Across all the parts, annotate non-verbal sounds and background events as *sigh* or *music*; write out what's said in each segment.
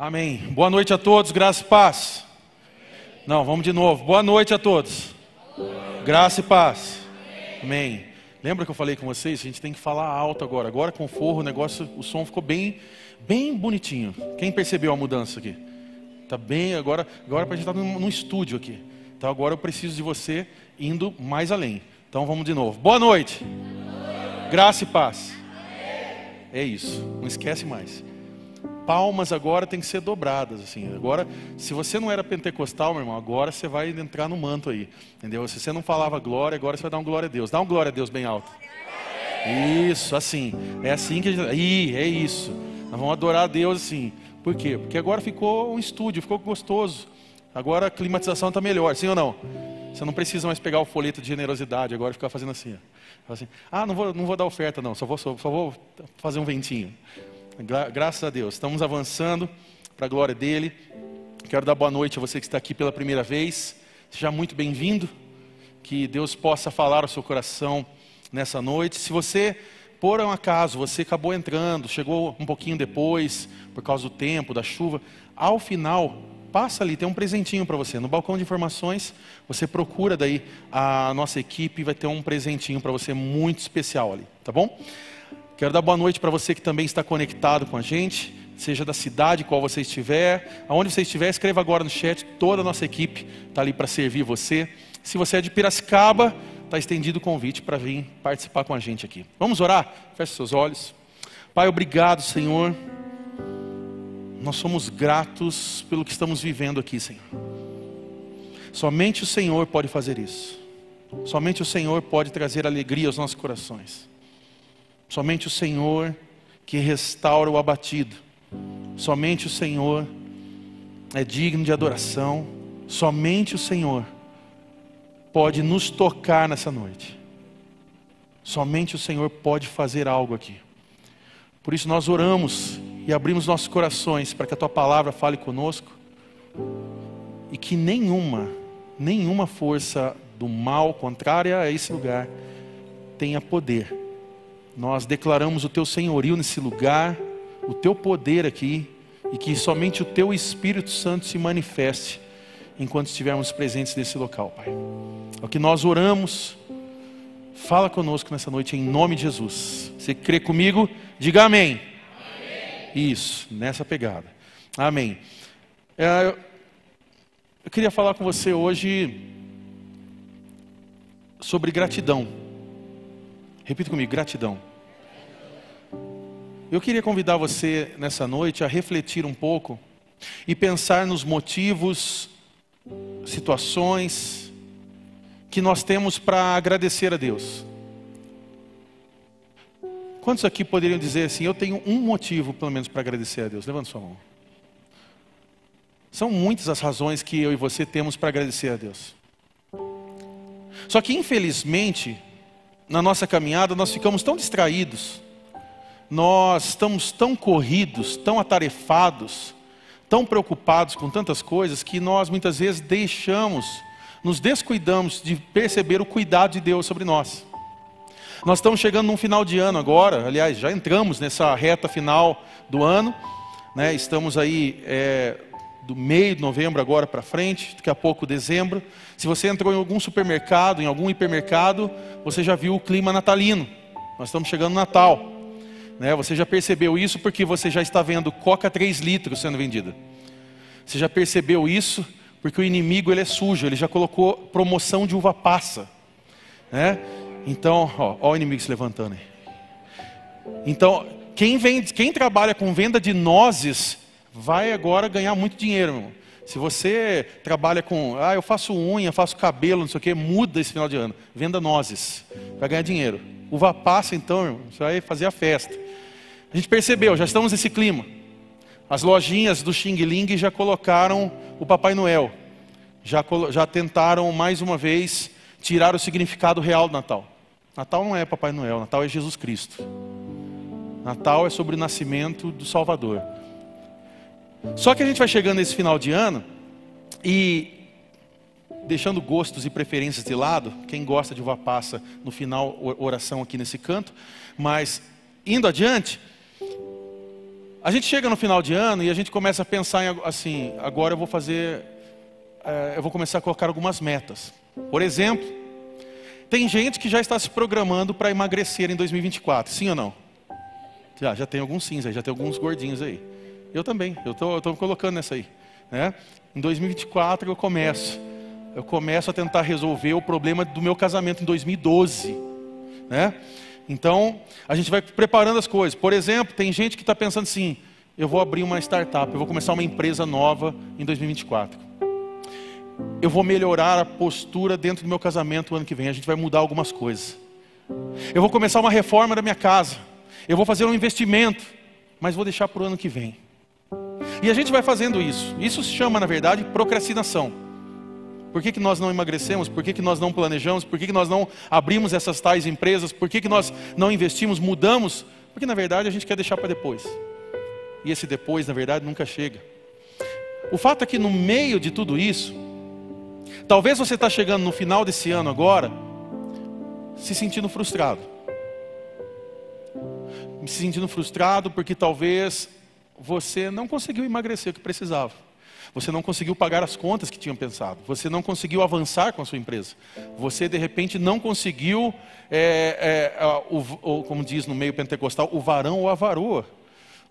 Amém. Boa noite a todos, graça e paz. Não, vamos de novo. Boa noite a todos. Graça e paz. Amém. Lembra que eu falei com vocês? A gente tem que falar alto agora. Agora com forro, o negócio, o som ficou bem, bem bonitinho. Quem percebeu a mudança aqui? Tá bem, agora, agora para a gente estar tá num estúdio aqui. Então agora eu preciso de você indo mais além. Então vamos de novo. Boa noite. Graça e paz. É isso. Não esquece mais palmas agora tem que ser dobradas, assim. Agora, se você não era pentecostal, meu irmão, agora você vai entrar no manto aí, entendeu? Se você não falava glória, agora você vai dar um glória a Deus. Dá um glória a Deus bem alto. Isso, assim. É assim que a gente. Ih, é isso. Nós vamos adorar a Deus assim. Por quê? Porque agora ficou um estúdio, ficou gostoso. Agora a climatização está melhor, sim ou não? Você não precisa mais pegar o folheto de generosidade agora e ficar fazendo assim. assim. Ah, não vou, não vou dar oferta, não, só vou, só vou fazer um ventinho. Gra graças a Deus. Estamos avançando para a glória dele. Quero dar boa noite a você que está aqui pela primeira vez. Seja muito bem-vindo. Que Deus possa falar ao seu coração nessa noite. Se você, por um acaso, você acabou entrando, chegou um pouquinho depois, por causa do tempo, da chuva, ao final, passa ali, tem um presentinho para você. No balcão de informações, você procura daí a nossa equipe vai ter um presentinho para você muito especial ali, tá bom? Quero dar boa noite para você que também está conectado com a gente, seja da cidade qual você estiver, aonde você estiver, escreva agora no chat, toda a nossa equipe está ali para servir você. Se você é de Piracicaba, está estendido o convite para vir participar com a gente aqui. Vamos orar? Feche seus olhos. Pai, obrigado, Senhor. Nós somos gratos pelo que estamos vivendo aqui, Senhor. Somente o Senhor pode fazer isso. Somente o Senhor pode trazer alegria aos nossos corações. Somente o Senhor que restaura o abatido. Somente o Senhor é digno de adoração. Somente o Senhor pode nos tocar nessa noite. Somente o Senhor pode fazer algo aqui. Por isso nós oramos e abrimos nossos corações para que a tua palavra fale conosco e que nenhuma, nenhuma força do mal contrária a esse lugar tenha poder nós declaramos o teu senhorio nesse lugar, o teu poder aqui, e que somente o teu Espírito Santo se manifeste enquanto estivermos presentes nesse local, Pai. É o que nós oramos, fala conosco nessa noite em nome de Jesus. Você crê comigo? Diga amém. amém. Isso, nessa pegada. Amém. É, eu queria falar com você hoje sobre gratidão. Repita comigo: gratidão. Eu queria convidar você nessa noite a refletir um pouco e pensar nos motivos, situações que nós temos para agradecer a Deus. Quantos aqui poderiam dizer assim: Eu tenho um motivo, pelo menos, para agradecer a Deus? Levanta sua mão. São muitas as razões que eu e você temos para agradecer a Deus. Só que, infelizmente, na nossa caminhada, nós ficamos tão distraídos, nós estamos tão corridos, tão atarefados, tão preocupados com tantas coisas, que nós muitas vezes deixamos, nos descuidamos de perceber o cuidado de Deus sobre nós. Nós estamos chegando num final de ano agora, aliás, já entramos nessa reta final do ano, né? estamos aí é, do meio de novembro agora para frente, daqui a pouco dezembro. Se você entrou em algum supermercado, em algum hipermercado, você já viu o clima natalino. Nós estamos chegando no Natal. Né? Você já percebeu isso porque você já está vendo Coca 3 litros sendo vendida. Você já percebeu isso porque o inimigo ele é sujo, ele já colocou promoção de uva passa. Né? Então, ó, ó o inimigo se levantando aí. Então, quem, vende, quem trabalha com venda de nozes vai agora ganhar muito dinheiro, irmão. Se você trabalha com, ah, eu faço unha, faço cabelo, não sei o que, muda esse final de ano. Venda nozes, vai ganhar dinheiro. Uva passa, então, irmão, você vai fazer a festa. A gente percebeu, já estamos nesse clima. As lojinhas do Xing Ling já colocaram o Papai Noel. Já, já tentaram mais uma vez tirar o significado real do Natal. Natal não é Papai Noel, Natal é Jesus Cristo. Natal é sobre o nascimento do Salvador. Só que a gente vai chegando nesse final de ano e deixando gostos e preferências de lado, quem gosta de uva passa no final oração aqui nesse canto, mas indo adiante, a gente chega no final de ano e a gente começa a pensar em, assim, agora eu vou fazer, é, eu vou começar a colocar algumas metas. Por exemplo, tem gente que já está se programando para emagrecer em 2024, sim ou não? Já, já tem alguns sims aí, já tem alguns gordinhos aí. Eu também, eu estou colocando nessa aí. Né? Em 2024 eu começo. Eu começo a tentar resolver o problema do meu casamento em 2012. Né? Então, a gente vai preparando as coisas. Por exemplo, tem gente que está pensando assim: eu vou abrir uma startup, eu vou começar uma empresa nova em 2024. Eu vou melhorar a postura dentro do meu casamento o ano que vem. A gente vai mudar algumas coisas. Eu vou começar uma reforma da minha casa. Eu vou fazer um investimento, mas vou deixar para o ano que vem. E a gente vai fazendo isso. Isso se chama, na verdade, procrastinação. Por que, que nós não emagrecemos? Por que, que nós não planejamos? Por que, que nós não abrimos essas tais empresas? Por que, que nós não investimos, mudamos? Porque na verdade a gente quer deixar para depois. E esse depois, na verdade, nunca chega. O fato é que no meio de tudo isso, talvez você está chegando no final desse ano agora, se sentindo frustrado. Se sentindo frustrado porque talvez você não conseguiu emagrecer o que precisava. Você não conseguiu pagar as contas que tinham pensado. Você não conseguiu avançar com a sua empresa. Você, de repente, não conseguiu, é, é, o, o, como diz no meio pentecostal, o varão ou a varoa.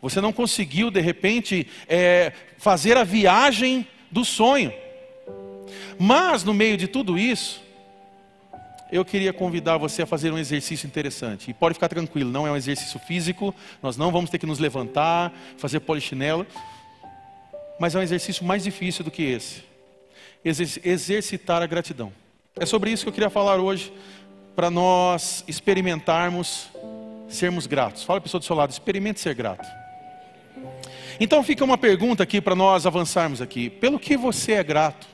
Você não conseguiu, de repente, é, fazer a viagem do sonho. Mas, no meio de tudo isso, eu queria convidar você a fazer um exercício interessante. E pode ficar tranquilo, não é um exercício físico, nós não vamos ter que nos levantar, fazer polichinelo, mas é um exercício mais difícil do que esse. exercitar a gratidão. É sobre isso que eu queria falar hoje, para nós experimentarmos sermos gratos. Fala a pessoa do seu lado, experimente ser grato. Então fica uma pergunta aqui para nós avançarmos aqui. Pelo que você é grato?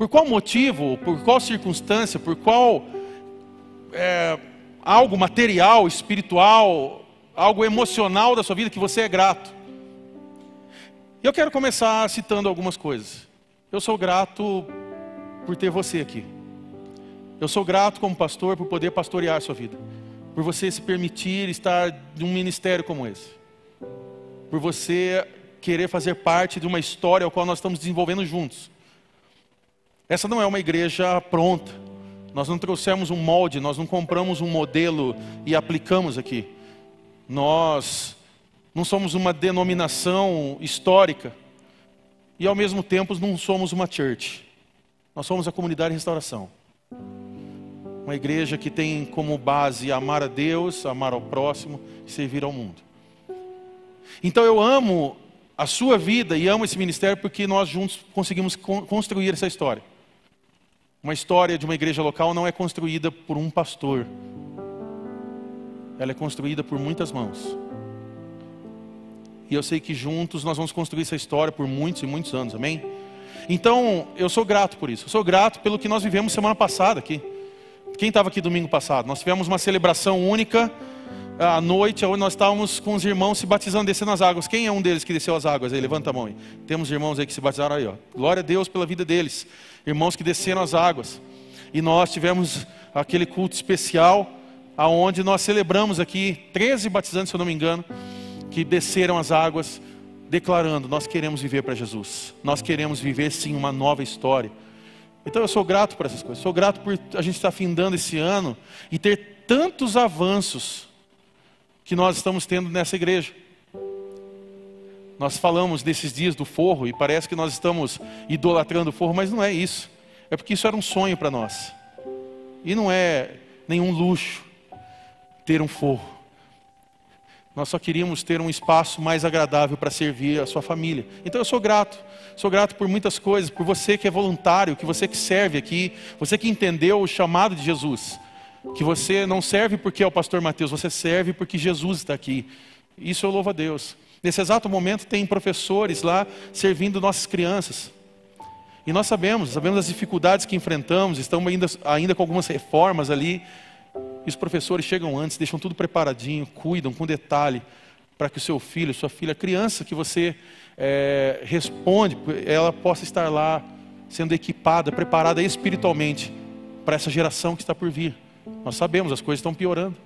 Por qual motivo, por qual circunstância, por qual é, algo material, espiritual, algo emocional da sua vida que você é grato? Eu quero começar citando algumas coisas. Eu sou grato por ter você aqui. Eu sou grato como pastor por poder pastorear a sua vida. Por você se permitir estar num ministério como esse. Por você querer fazer parte de uma história ao qual nós estamos desenvolvendo juntos. Essa não é uma igreja pronta. Nós não trouxemos um molde, nós não compramos um modelo e aplicamos aqui. Nós não somos uma denominação histórica e ao mesmo tempo não somos uma church. Nós somos a comunidade de restauração. Uma igreja que tem como base amar a Deus, amar ao próximo e servir ao mundo. Então eu amo a sua vida e amo esse ministério porque nós juntos conseguimos construir essa história. Uma história de uma igreja local não é construída por um pastor, ela é construída por muitas mãos. E eu sei que juntos nós vamos construir essa história por muitos e muitos anos, amém? Então, eu sou grato por isso. Eu sou grato pelo que nós vivemos semana passada aqui. Quem estava aqui domingo passado? Nós tivemos uma celebração única à noite, onde nós estávamos com os irmãos se batizando, descendo as águas. Quem é um deles que desceu as águas? Aí, levanta a mão aí. Temos irmãos aí que se batizaram aí, ó. Glória a Deus pela vida deles irmãos que desceram as águas. E nós tivemos aquele culto especial, aonde nós celebramos aqui 13 batizantes, se eu não me engano, que desceram as águas, declarando: Nós queremos viver para Jesus, nós queremos viver sim uma nova história. Então eu sou grato por essas coisas, sou grato por a gente estar findando esse ano e ter tantos avanços que nós estamos tendo nessa igreja. Nós falamos desses dias do forro e parece que nós estamos idolatrando o forro, mas não é isso. É porque isso era um sonho para nós. E não é nenhum luxo ter um forro. Nós só queríamos ter um espaço mais agradável para servir a sua família. Então eu sou grato. Sou grato por muitas coisas, por você que é voluntário, que você que serve aqui, você que entendeu o chamado de Jesus. Que você não serve porque é o pastor Mateus, você serve porque Jesus está aqui. Isso eu louvo a Deus. Nesse exato momento tem professores lá servindo nossas crianças. E nós sabemos, sabemos as dificuldades que enfrentamos, estamos ainda, ainda com algumas reformas ali. E os professores chegam antes, deixam tudo preparadinho, cuidam com detalhe para que o seu filho, sua filha, criança que você é, responde, ela possa estar lá sendo equipada, preparada espiritualmente para essa geração que está por vir. Nós sabemos, as coisas estão piorando.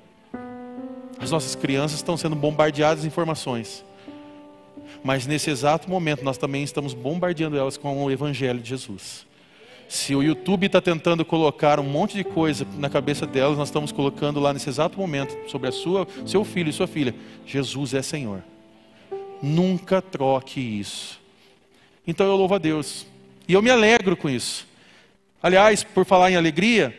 As nossas crianças estão sendo bombardeadas de informações. Mas nesse exato momento nós também estamos bombardeando elas com o Evangelho de Jesus. Se o YouTube está tentando colocar um monte de coisa na cabeça delas, nós estamos colocando lá nesse exato momento sobre a sua, seu filho e sua filha. Jesus é Senhor. Nunca troque isso. Então eu louvo a Deus. E eu me alegro com isso. Aliás, por falar em alegria,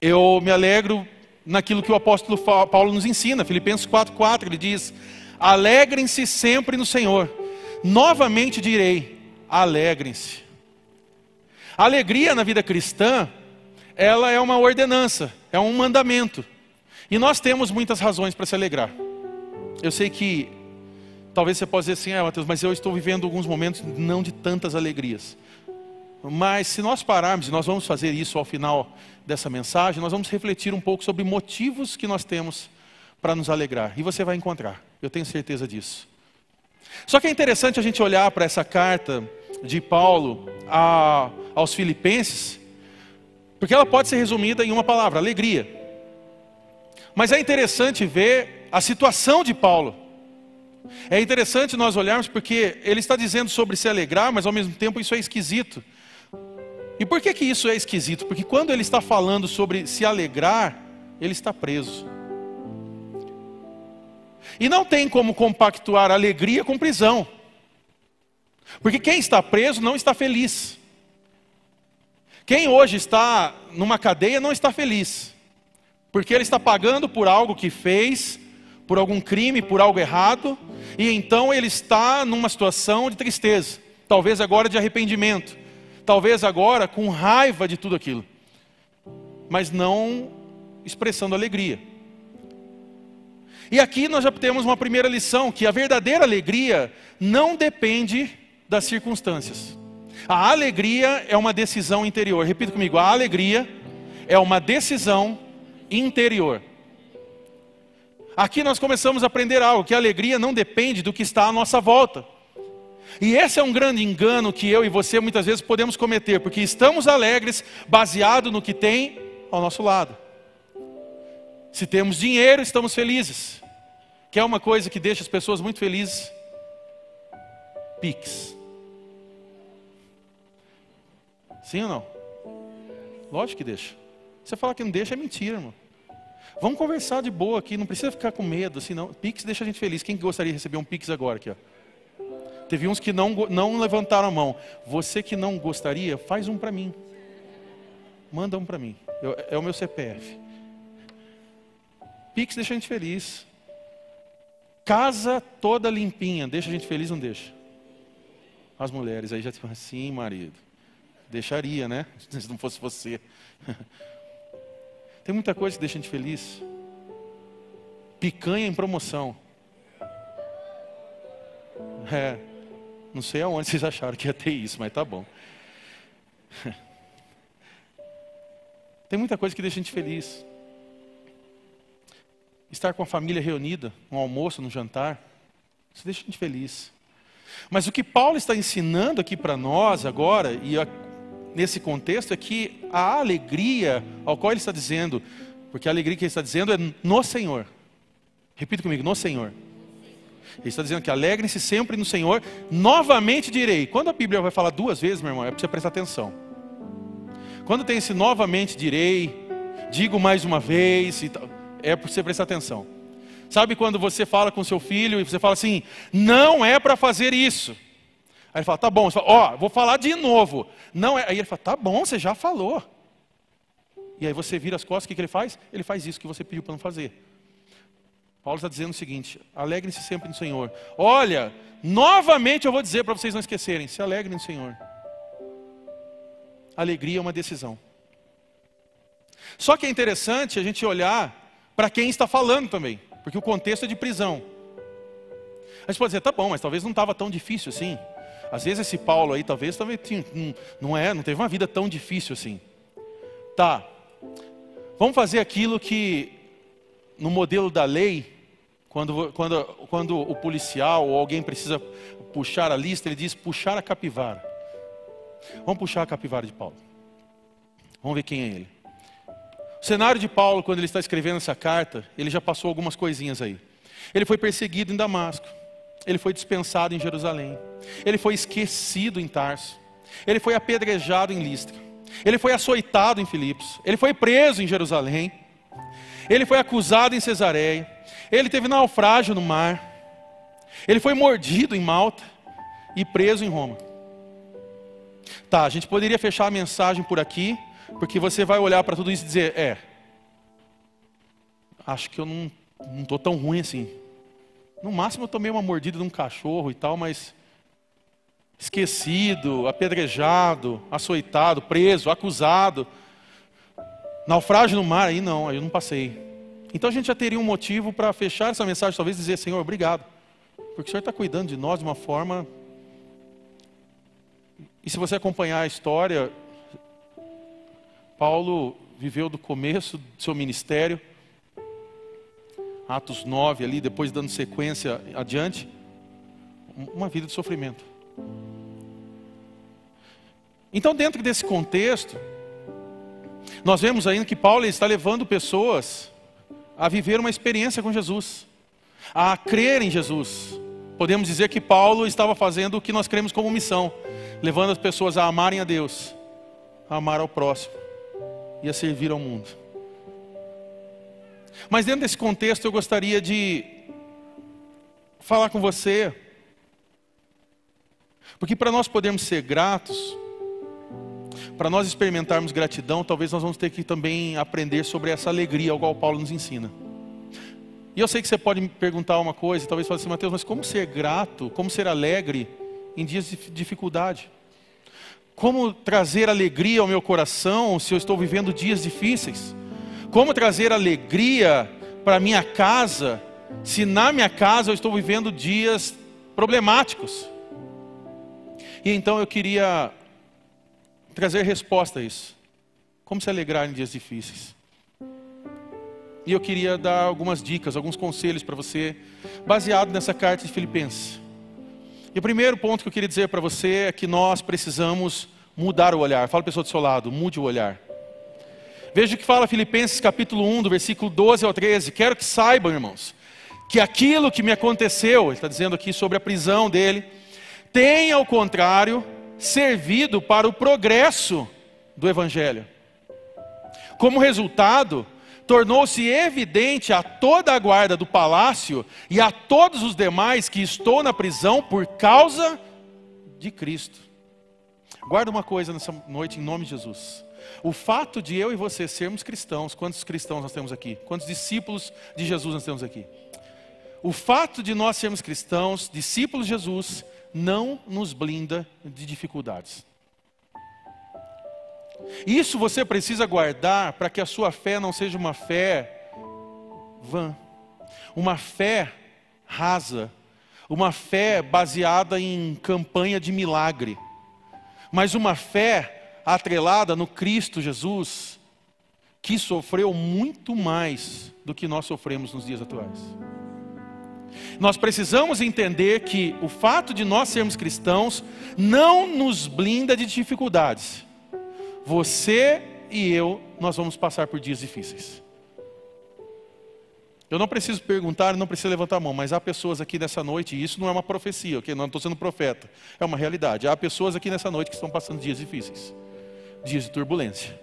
eu me alegro naquilo que o apóstolo Paulo nos ensina. Filipenses 4,4, ele diz: Alegrem-se sempre no Senhor. Novamente direi: alegrem-se. Alegria na vida cristã, ela é uma ordenança, é um mandamento. E nós temos muitas razões para se alegrar. Eu sei que talvez você possa dizer assim, ah, Mateus, mas eu estou vivendo alguns momentos não de tantas alegrias. Mas se nós pararmos, e nós vamos fazer isso ao final dessa mensagem, nós vamos refletir um pouco sobre motivos que nós temos para nos alegrar. E você vai encontrar, eu tenho certeza disso. Só que é interessante a gente olhar para essa carta de Paulo a, aos Filipenses, porque ela pode ser resumida em uma palavra: alegria. Mas é interessante ver a situação de Paulo. É interessante nós olharmos porque ele está dizendo sobre se alegrar, mas ao mesmo tempo isso é esquisito. E por que, que isso é esquisito? Porque quando ele está falando sobre se alegrar, ele está preso. E não tem como compactuar alegria com prisão. Porque quem está preso não está feliz. Quem hoje está numa cadeia não está feliz. Porque ele está pagando por algo que fez, por algum crime, por algo errado, e então ele está numa situação de tristeza, talvez agora de arrependimento talvez agora com raiva de tudo aquilo, mas não expressando alegria. E aqui nós já temos uma primeira lição: que a verdadeira alegria não depende das circunstâncias. A alegria é uma decisão interior. Repita comigo: a alegria é uma decisão interior. Aqui nós começamos a aprender algo: que a alegria não depende do que está à nossa volta. E esse é um grande engano que eu e você muitas vezes podemos cometer, porque estamos alegres baseado no que tem ao nosso lado. Se temos dinheiro, estamos felizes. Que é uma coisa que deixa as pessoas muito felizes? Pix. Sim ou não? Lógico que deixa. Você fala que não deixa é mentira, irmão. Vamos conversar de boa aqui, não precisa ficar com medo, assim, não. Pix deixa a gente feliz. Quem gostaria de receber um Pix agora aqui, ó? Teve uns que não, não levantaram a mão. Você que não gostaria, faz um para mim. Manda um para mim. Eu, é o meu CPF. Pix deixa a gente feliz. Casa toda limpinha, deixa a gente feliz não deixa? As mulheres aí já tipo assim, marido. Deixaria, né? *laughs* Se não fosse você. *laughs* Tem muita coisa que deixa a gente feliz. Picanha em promoção. É. Não sei aonde *laughs* vocês acharam que ia ter isso, mas tá bom. Tem muita coisa que deixa a gente feliz. Estar com a família reunida, um almoço, um jantar, isso deixa a gente feliz. Mas o que Paulo está ensinando aqui para nós agora, e a, nesse contexto, é que a alegria ao qual ele está dizendo, porque a alegria que ele está dizendo é no Senhor. Repita comigo, no Senhor. Ele está dizendo que alegrem-se sempre no Senhor. Novamente direi. Quando a Bíblia vai falar duas vezes, meu irmão, é para você prestar atenção. Quando tem esse novamente direi, digo mais uma vez, é para você prestar atenção. Sabe quando você fala com seu filho e você fala assim, não é para fazer isso. Aí ele fala, tá bom. Ó, oh, vou falar de novo. Não é. Aí ele fala, tá bom, você já falou. E aí você vira as costas, o que, que ele faz? Ele faz isso que você pediu para não fazer. Paulo está dizendo o seguinte: alegrem-se sempre no Senhor. Olha, novamente eu vou dizer para vocês não esquecerem: se alegrem no Senhor. Alegria é uma decisão. Só que é interessante a gente olhar para quem está falando também, porque o contexto é de prisão. A gente pode dizer, tá bom, mas talvez não estava tão difícil assim. Às vezes esse Paulo aí, talvez, talvez não, não é, não teve uma vida tão difícil assim. Tá. Vamos fazer aquilo que no modelo da lei quando, quando, quando o policial ou alguém precisa puxar a lista, ele diz puxar a capivara. Vamos puxar a capivara de Paulo. Vamos ver quem é ele. O cenário de Paulo, quando ele está escrevendo essa carta, ele já passou algumas coisinhas aí. Ele foi perseguido em Damasco. Ele foi dispensado em Jerusalém. Ele foi esquecido em Tarso. Ele foi apedrejado em Listra. Ele foi açoitado em Filipos. Ele foi preso em Jerusalém. Ele foi acusado em Cesareia. Ele teve naufrágio no mar. Ele foi mordido em Malta e preso em Roma. Tá, a gente poderia fechar a mensagem por aqui, porque você vai olhar para tudo isso e dizer: é, acho que eu não estou tão ruim assim. No máximo eu tomei uma mordida de um cachorro e tal, mas esquecido, apedrejado, açoitado, preso, acusado. Naufrágio no mar, aí não, aí eu não passei. Então a gente já teria um motivo para fechar essa mensagem, talvez dizer, Senhor, obrigado. Porque o Senhor está cuidando de nós de uma forma. E se você acompanhar a história, Paulo viveu do começo do seu ministério, Atos 9 ali, depois dando sequência adiante, uma vida de sofrimento. Então, dentro desse contexto, nós vemos ainda que Paulo está levando pessoas a viver uma experiência com Jesus, a crer em Jesus. Podemos dizer que Paulo estava fazendo o que nós cremos como missão, levando as pessoas a amarem a Deus, a amar ao próximo e a servir ao mundo. Mas dentro desse contexto eu gostaria de falar com você, porque para nós podermos ser gratos, para nós experimentarmos gratidão, talvez nós vamos ter que também aprender sobre essa alegria ao qual Paulo nos ensina. E eu sei que você pode me perguntar uma coisa, talvez fale assim, Mateus, mas como ser grato, como ser alegre em dias de dificuldade? Como trazer alegria ao meu coração se eu estou vivendo dias difíceis? Como trazer alegria para minha casa se na minha casa eu estou vivendo dias problemáticos? E então eu queria trazer resposta a isso. Como se alegrar em dias difíceis? E eu queria dar algumas dicas, alguns conselhos para você, baseado nessa carta de Filipenses. E o primeiro ponto que eu queria dizer para você é que nós precisamos mudar o olhar. Fala a pessoa do seu lado, mude o olhar. Veja o que fala Filipenses capítulo 1, do versículo 12 ao 13. Quero que saibam, irmãos, que aquilo que me aconteceu, ele está dizendo aqui sobre a prisão dele, tem, ao contrário, servido para o progresso do Evangelho. Como resultado, tornou-se evidente a toda a guarda do palácio e a todos os demais que estou na prisão por causa de Cristo. Guarda uma coisa nessa noite em nome de Jesus. O fato de eu e você sermos cristãos, quantos cristãos nós temos aqui? Quantos discípulos de Jesus nós temos aqui? O fato de nós sermos cristãos, discípulos de Jesus, não nos blinda de dificuldades. Isso você precisa guardar para que a sua fé não seja uma fé vã, uma fé rasa, uma fé baseada em campanha de milagre, mas uma fé atrelada no Cristo Jesus, que sofreu muito mais do que nós sofremos nos dias atuais. Nós precisamos entender que o fato de nós sermos cristãos não nos blinda de dificuldades. Você e eu, nós vamos passar por dias difíceis. Eu não preciso perguntar, não preciso levantar a mão, mas há pessoas aqui nessa noite, e isso não é uma profecia, ok? Não estou sendo profeta, é uma realidade. Há pessoas aqui nessa noite que estão passando dias difíceis, dias de turbulência.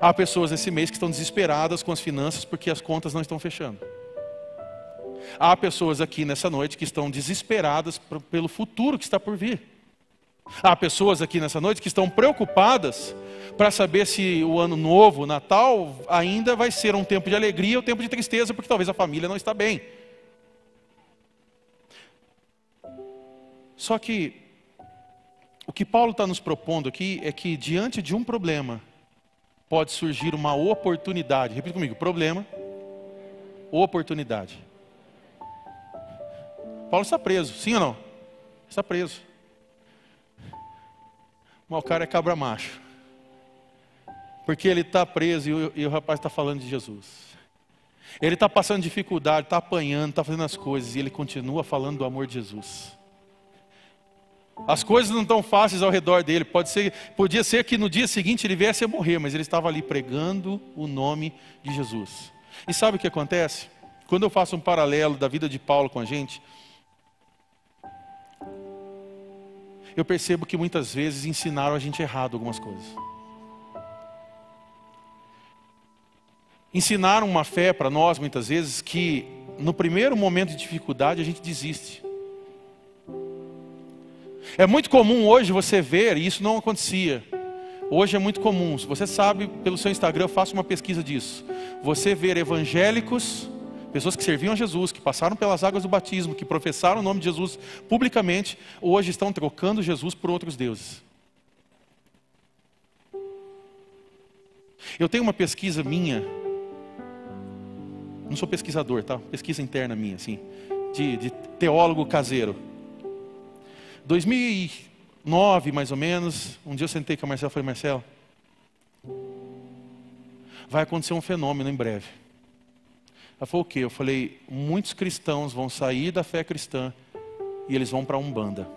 Há pessoas nesse mês que estão desesperadas com as finanças porque as contas não estão fechando. Há pessoas aqui nessa noite que estão desesperadas pelo futuro que está por vir. Há pessoas aqui nessa noite que estão preocupadas para saber se o ano novo, Natal, ainda vai ser um tempo de alegria ou um tempo de tristeza, porque talvez a família não está bem. Só que o que Paulo está nos propondo aqui é que diante de um problema pode surgir uma oportunidade. Repita comigo: problema, oportunidade. Paulo está preso, sim ou não? Está preso. Mas o cara é cabra macho. Porque ele está preso e o, e o rapaz está falando de Jesus. Ele está passando dificuldade, está apanhando, está fazendo as coisas e ele continua falando do amor de Jesus. As coisas não estão fáceis ao redor dele. Pode ser, podia ser que no dia seguinte ele viesse a morrer, mas ele estava ali pregando o nome de Jesus. E sabe o que acontece? Quando eu faço um paralelo da vida de Paulo com a gente, eu percebo que muitas vezes ensinaram a gente errado algumas coisas. Ensinaram uma fé para nós, muitas vezes, que no primeiro momento de dificuldade a gente desiste. É muito comum hoje você ver, e isso não acontecia. Hoje é muito comum, se você sabe, pelo seu Instagram, faça uma pesquisa disso. Você ver evangélicos, pessoas que serviam a Jesus, que passaram pelas águas do batismo, que professaram o nome de Jesus publicamente, hoje estão trocando Jesus por outros deuses. Eu tenho uma pesquisa minha, não sou pesquisador, tá? Pesquisa interna minha, assim, de, de teólogo caseiro. 2009, mais ou menos, um dia eu sentei com a Marcela e falei, Marcela, vai acontecer um fenômeno em breve. Ela falou o quê? Eu falei, muitos cristãos vão sair da fé cristã e eles vão para a Umbanda.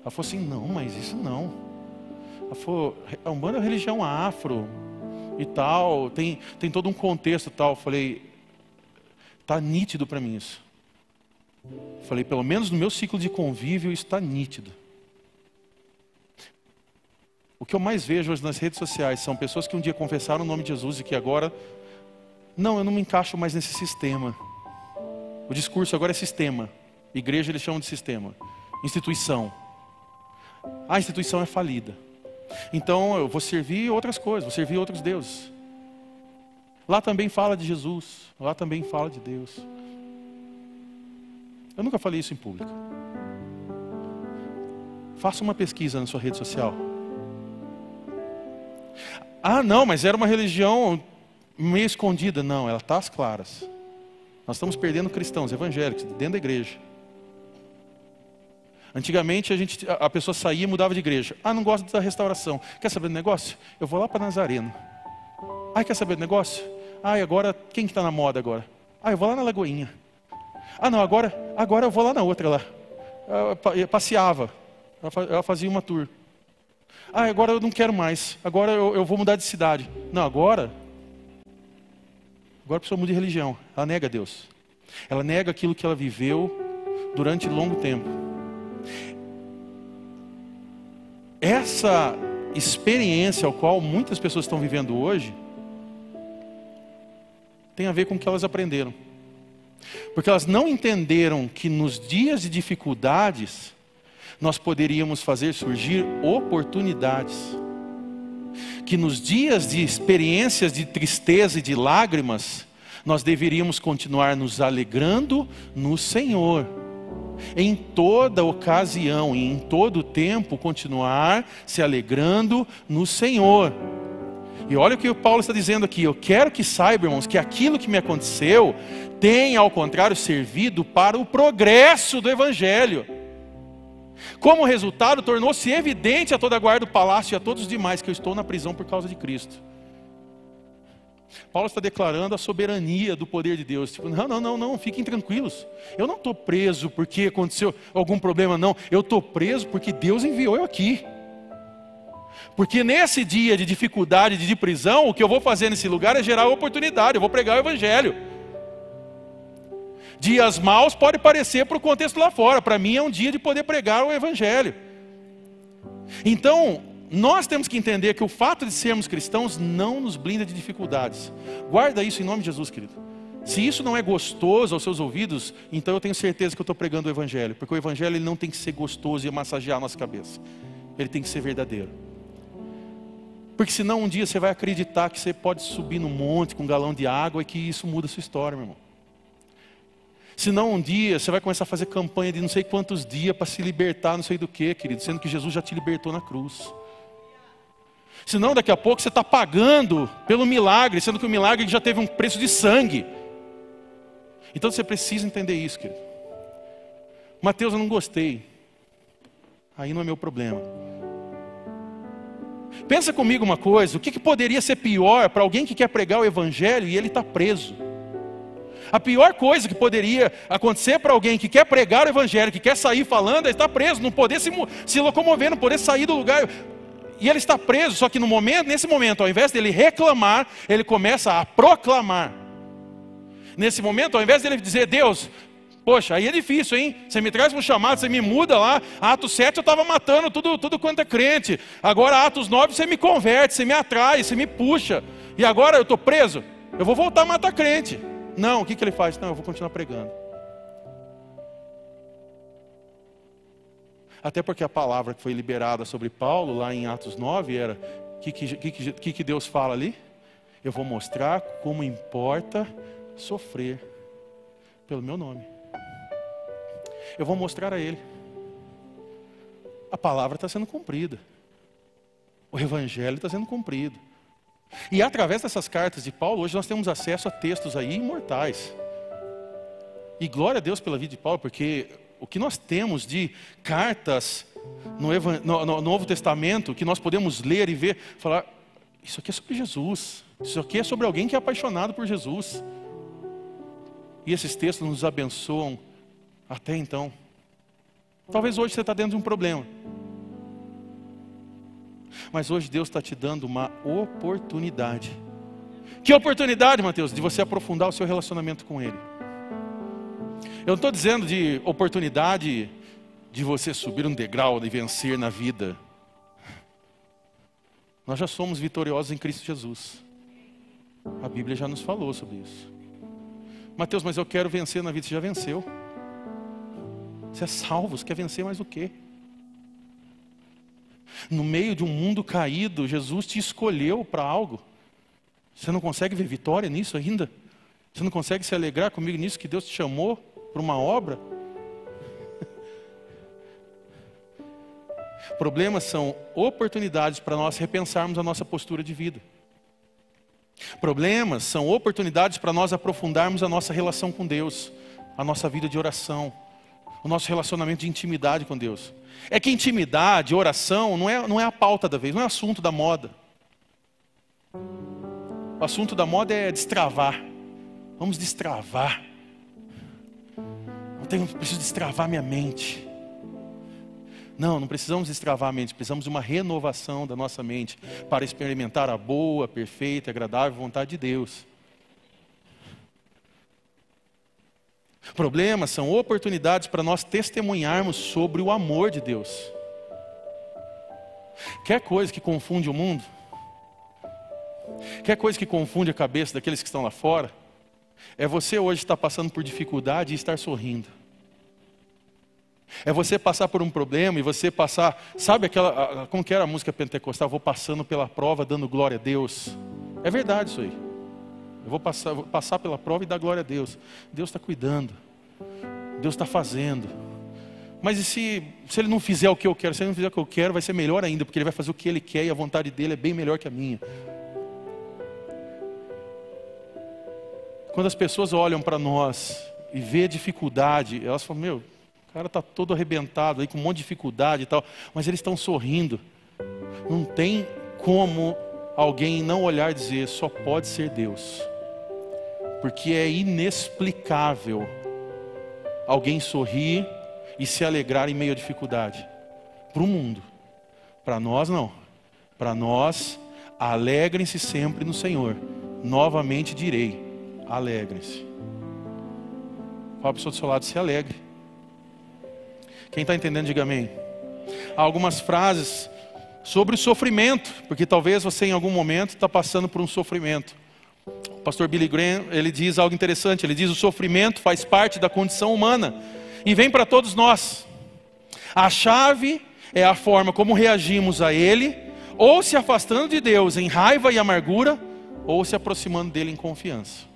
Ela falou assim, não, mas isso não. Ela falou, a Umbanda é uma religião afro e tal, tem, tem todo um contexto tal. Eu falei, tá nítido para mim isso. Falei, pelo menos no meu ciclo de convívio está nítido. O que eu mais vejo hoje nas redes sociais são pessoas que um dia confessaram o nome de Jesus e que agora, não, eu não me encaixo mais nesse sistema. O discurso agora é sistema. Igreja eles chamam de sistema. Instituição. A instituição é falida. Então eu vou servir outras coisas, vou servir outros deuses. Lá também fala de Jesus, lá também fala de Deus. Eu nunca falei isso em público. Faça uma pesquisa na sua rede social. Ah, não, mas era uma religião meio escondida. Não, ela está às claras. Nós estamos perdendo cristãos evangélicos dentro da igreja. Antigamente a, gente, a pessoa saía e mudava de igreja. Ah, não gosto da restauração. Quer saber do negócio? Eu vou lá para Nazareno. Ah, quer saber do negócio? Ah, e agora, quem que está na moda agora? Ah, eu vou lá na Lagoinha. Ah, não, agora, agora eu vou lá na outra lá. Eu passeava, ela fazia uma tour. Ah, agora eu não quero mais. Agora eu, eu vou mudar de cidade. Não, agora. Agora a pessoa muda de religião. Ela nega Deus. Ela nega aquilo que ela viveu durante longo tempo. Essa experiência ao qual muitas pessoas estão vivendo hoje tem a ver com o que elas aprenderam. Porque elas não entenderam que nos dias de dificuldades nós poderíamos fazer surgir oportunidades. Que nos dias de experiências de tristeza e de lágrimas, nós deveríamos continuar nos alegrando no Senhor. Em toda ocasião e em todo tempo, continuar se alegrando no Senhor. E olha o que o Paulo está dizendo aqui. Eu quero que saibam, irmãos, que aquilo que me aconteceu tem, ao contrário, servido para o progresso do Evangelho. Como resultado, tornou-se evidente a toda a guarda do palácio e a todos os demais que eu estou na prisão por causa de Cristo. Paulo está declarando a soberania do poder de Deus. Tipo, não, não, não, não, fiquem tranquilos. Eu não estou preso porque aconteceu algum problema, não. Eu estou preso porque Deus enviou eu aqui. Porque nesse dia de dificuldade, de prisão, o que eu vou fazer nesse lugar é gerar oportunidade, eu vou pregar o Evangelho. Dias maus pode parecer para o contexto lá fora, para mim é um dia de poder pregar o Evangelho. Então, nós temos que entender que o fato de sermos cristãos não nos blinda de dificuldades. Guarda isso em nome de Jesus, querido. Se isso não é gostoso aos seus ouvidos, então eu tenho certeza que eu estou pregando o Evangelho, porque o Evangelho ele não tem que ser gostoso e massagear a nossa cabeça, ele tem que ser verdadeiro. Porque senão um dia você vai acreditar que você pode subir no monte com um galão de água e que isso muda a sua história, meu irmão. Senão um dia você vai começar a fazer campanha de não sei quantos dias para se libertar, não sei do que, querido, sendo que Jesus já te libertou na cruz. Senão daqui a pouco você está pagando pelo milagre, sendo que o milagre já teve um preço de sangue. Então você precisa entender isso, querido. Mateus, eu não gostei. Aí não é meu problema. Pensa comigo uma coisa: o que, que poderia ser pior para alguém que quer pregar o Evangelho e ele está preso? A pior coisa que poderia acontecer para alguém que quer pregar o evangelho, que quer sair falando, é estar preso, não poder se, se locomover, não poder sair do lugar. E ele está preso, só que no momento, nesse momento, ao invés dele reclamar, ele começa a proclamar. Nesse momento, ao invés dele dizer, Deus, Poxa, aí é difícil, hein? Você me traz um chamado, você me muda lá. Atos 7 eu estava matando tudo, tudo quanto é crente. Agora, Atos 9, você me converte, você me atrai, você me puxa. E agora eu estou preso. Eu vou voltar a matar crente. Não, o que, que ele faz? Não, eu vou continuar pregando. Até porque a palavra que foi liberada sobre Paulo, lá em Atos 9, era: o que, que, que, que Deus fala ali? Eu vou mostrar como importa sofrer pelo meu nome eu vou mostrar a ele. A palavra está sendo cumprida. O evangelho está sendo cumprido. E através dessas cartas de Paulo, hoje nós temos acesso a textos aí imortais. E glória a Deus pela vida de Paulo, porque o que nós temos de cartas no, no, no Novo Testamento, que nós podemos ler e ver, falar, isso aqui é sobre Jesus. Isso aqui é sobre alguém que é apaixonado por Jesus. E esses textos nos abençoam até então. Talvez hoje você está dentro de um problema. Mas hoje Deus está te dando uma oportunidade. Que oportunidade, Mateus? De você aprofundar o seu relacionamento com Ele. Eu não estou dizendo de oportunidade de você subir um degrau e vencer na vida. Nós já somos vitoriosos em Cristo Jesus. A Bíblia já nos falou sobre isso. Mateus, mas eu quero vencer na vida. Você já venceu. Você é salvo, você quer vencer mais o quê? No meio de um mundo caído, Jesus te escolheu para algo. Você não consegue ver vitória nisso ainda? Você não consegue se alegrar comigo nisso que Deus te chamou para uma obra? *laughs* Problemas são oportunidades para nós repensarmos a nossa postura de vida. Problemas são oportunidades para nós aprofundarmos a nossa relação com Deus, a nossa vida de oração, o nosso relacionamento de intimidade com Deus. É que intimidade, oração, não é, não é a pauta da vez, não é assunto da moda. O assunto da moda é destravar. Vamos destravar. Eu tenho, preciso destravar minha mente. Não, não precisamos destravar a mente, precisamos de uma renovação da nossa mente para experimentar a boa, perfeita, agradável vontade de Deus. Problemas são oportunidades para nós testemunharmos sobre o amor de Deus. Quer coisa que confunde o mundo? Quer coisa que confunde a cabeça daqueles que estão lá fora? É você hoje estar passando por dificuldade e estar sorrindo. É você passar por um problema e você passar, sabe aquela, como que era a música pentecostal? Vou passando pela prova dando glória a Deus. É verdade isso aí. Eu vou passar, vou passar pela prova e dar glória a Deus. Deus está cuidando. Deus está fazendo. Mas e se, se ele não fizer o que eu quero? Se ele não fizer o que eu quero, vai ser melhor ainda, porque ele vai fazer o que ele quer e a vontade dele é bem melhor que a minha. Quando as pessoas olham para nós e vê dificuldade, elas falam: Meu, o cara está todo arrebentado aí, com um monte de dificuldade e tal, mas eles estão sorrindo. Não tem como alguém não olhar e dizer: Só pode ser Deus porque é inexplicável alguém sorrir e se alegrar em meio à dificuldade. Para o mundo, para nós não. Para nós, alegrem-se sempre no Senhor. Novamente direi: alegrem-se. Fala a pessoa do seu lado, se alegre. Quem está entendendo, diga amém. Há algumas frases sobre o sofrimento, porque talvez você em algum momento está passando por um sofrimento. O pastor Billy Graham, ele diz algo interessante, ele diz o sofrimento faz parte da condição humana e vem para todos nós. A chave é a forma como reagimos a ele, ou se afastando de Deus em raiva e amargura, ou se aproximando dele em confiança.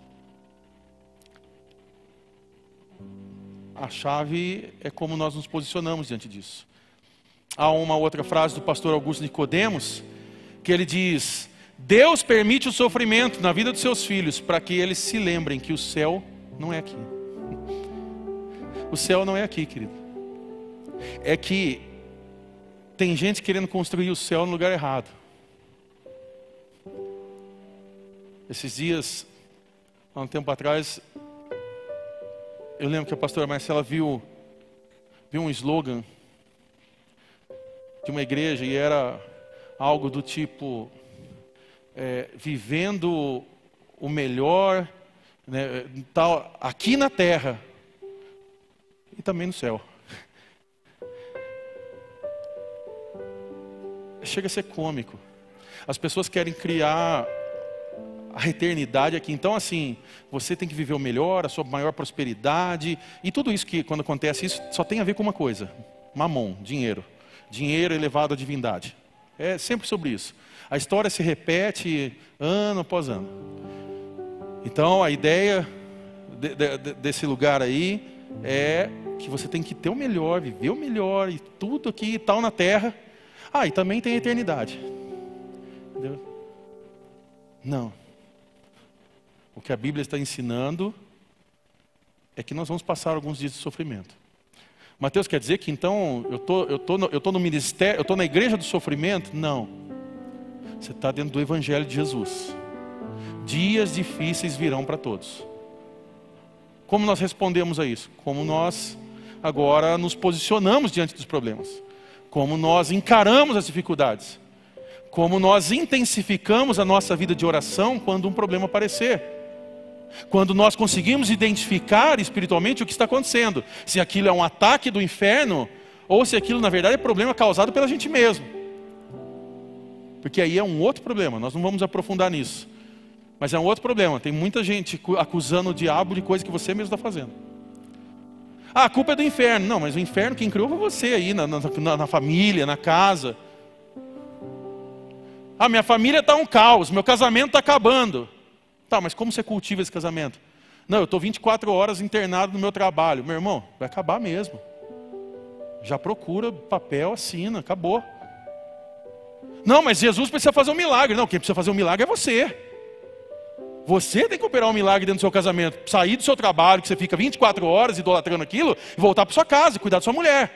A chave é como nós nos posicionamos diante disso. Há uma outra frase do pastor Augusto Nicodemos que ele diz: Deus permite o sofrimento na vida dos seus filhos para que eles se lembrem que o céu não é aqui. O céu não é aqui, querido. É que tem gente querendo construir o céu no lugar errado. Esses dias, há um tempo atrás, eu lembro que a pastora Marcela viu, viu um slogan de uma igreja e era algo do tipo é, vivendo o melhor né, tal, aqui na terra e também no céu. Chega a ser cômico. As pessoas querem criar a eternidade aqui. Então, assim, você tem que viver o melhor, a sua maior prosperidade. E tudo isso que, quando acontece isso, só tem a ver com uma coisa: mamon, dinheiro. Dinheiro elevado à divindade. É sempre sobre isso. A história se repete ano após ano. Então, a ideia de, de, desse lugar aí é que você tem que ter o melhor, viver o melhor e tudo aqui e tal na terra. Ah, e também tem a eternidade. Entendeu? Não. O que a Bíblia está ensinando é que nós vamos passar alguns dias de sofrimento. Mateus quer dizer que então eu tô, eu tô, no, eu tô no ministério, eu estou na igreja do sofrimento? Não. Você está dentro do Evangelho de Jesus. Dias difíceis virão para todos. Como nós respondemos a isso? Como nós agora nos posicionamos diante dos problemas? Como nós encaramos as dificuldades? Como nós intensificamos a nossa vida de oração quando um problema aparecer? Quando nós conseguimos identificar espiritualmente o que está acontecendo, se aquilo é um ataque do inferno ou se aquilo na verdade é problema causado pela gente mesmo. Porque aí é um outro problema, nós não vamos aprofundar nisso. Mas é um outro problema, tem muita gente acusando o diabo de coisa que você mesmo está fazendo. Ah, a culpa é do inferno. Não, mas o inferno quem criou foi você aí, na, na, na família, na casa. Ah, minha família está um caos, meu casamento está acabando. Tá, mas como você cultiva esse casamento? Não, eu estou 24 horas internado no meu trabalho. Meu irmão, vai acabar mesmo. Já procura papel, assina, acabou. Não, mas Jesus precisa fazer um milagre. Não, quem precisa fazer um milagre é você. Você tem que operar um milagre dentro do seu casamento. Sair do seu trabalho, que você fica 24 horas idolatrando aquilo, e voltar para sua casa cuidar da sua mulher.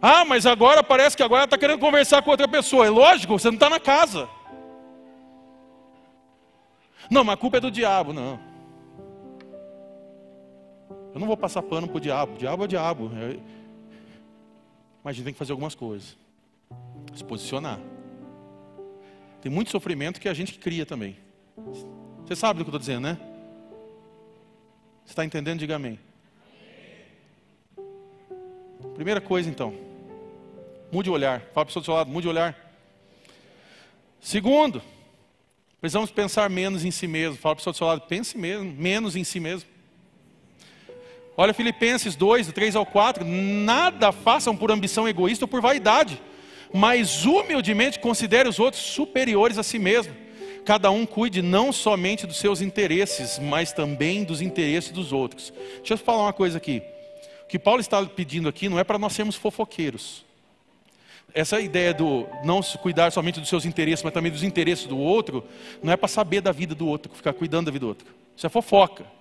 Ah, mas agora parece que agora está querendo conversar com outra pessoa. É lógico, você não está na casa. Não, mas a culpa é do diabo, não. Eu não vou passar pano para o diabo. O diabo é o diabo. É... Mas a gente tem que fazer algumas coisas. Se posicionar. Tem muito sofrimento que a gente cria também. Você sabe do que eu estou dizendo, né? Você está entendendo? Diga amém. Primeira coisa então. Mude o olhar. Fala para o seu lado, mude o olhar. Segundo, Precisamos pensar menos em si mesmo. Fala para o seu lado, pense mesmo, menos em si mesmo. Olha Filipenses 2, do 3 ao 4. Nada façam por ambição egoísta ou por vaidade, mas humildemente considere os outros superiores a si mesmo. Cada um cuide não somente dos seus interesses, mas também dos interesses dos outros. Deixa eu falar uma coisa aqui. O que Paulo está pedindo aqui não é para nós sermos fofoqueiros essa ideia do não cuidar somente dos seus interesses, mas também dos interesses do outro, não é para saber da vida do outro, ficar cuidando da vida do outro. Isso é fofoca.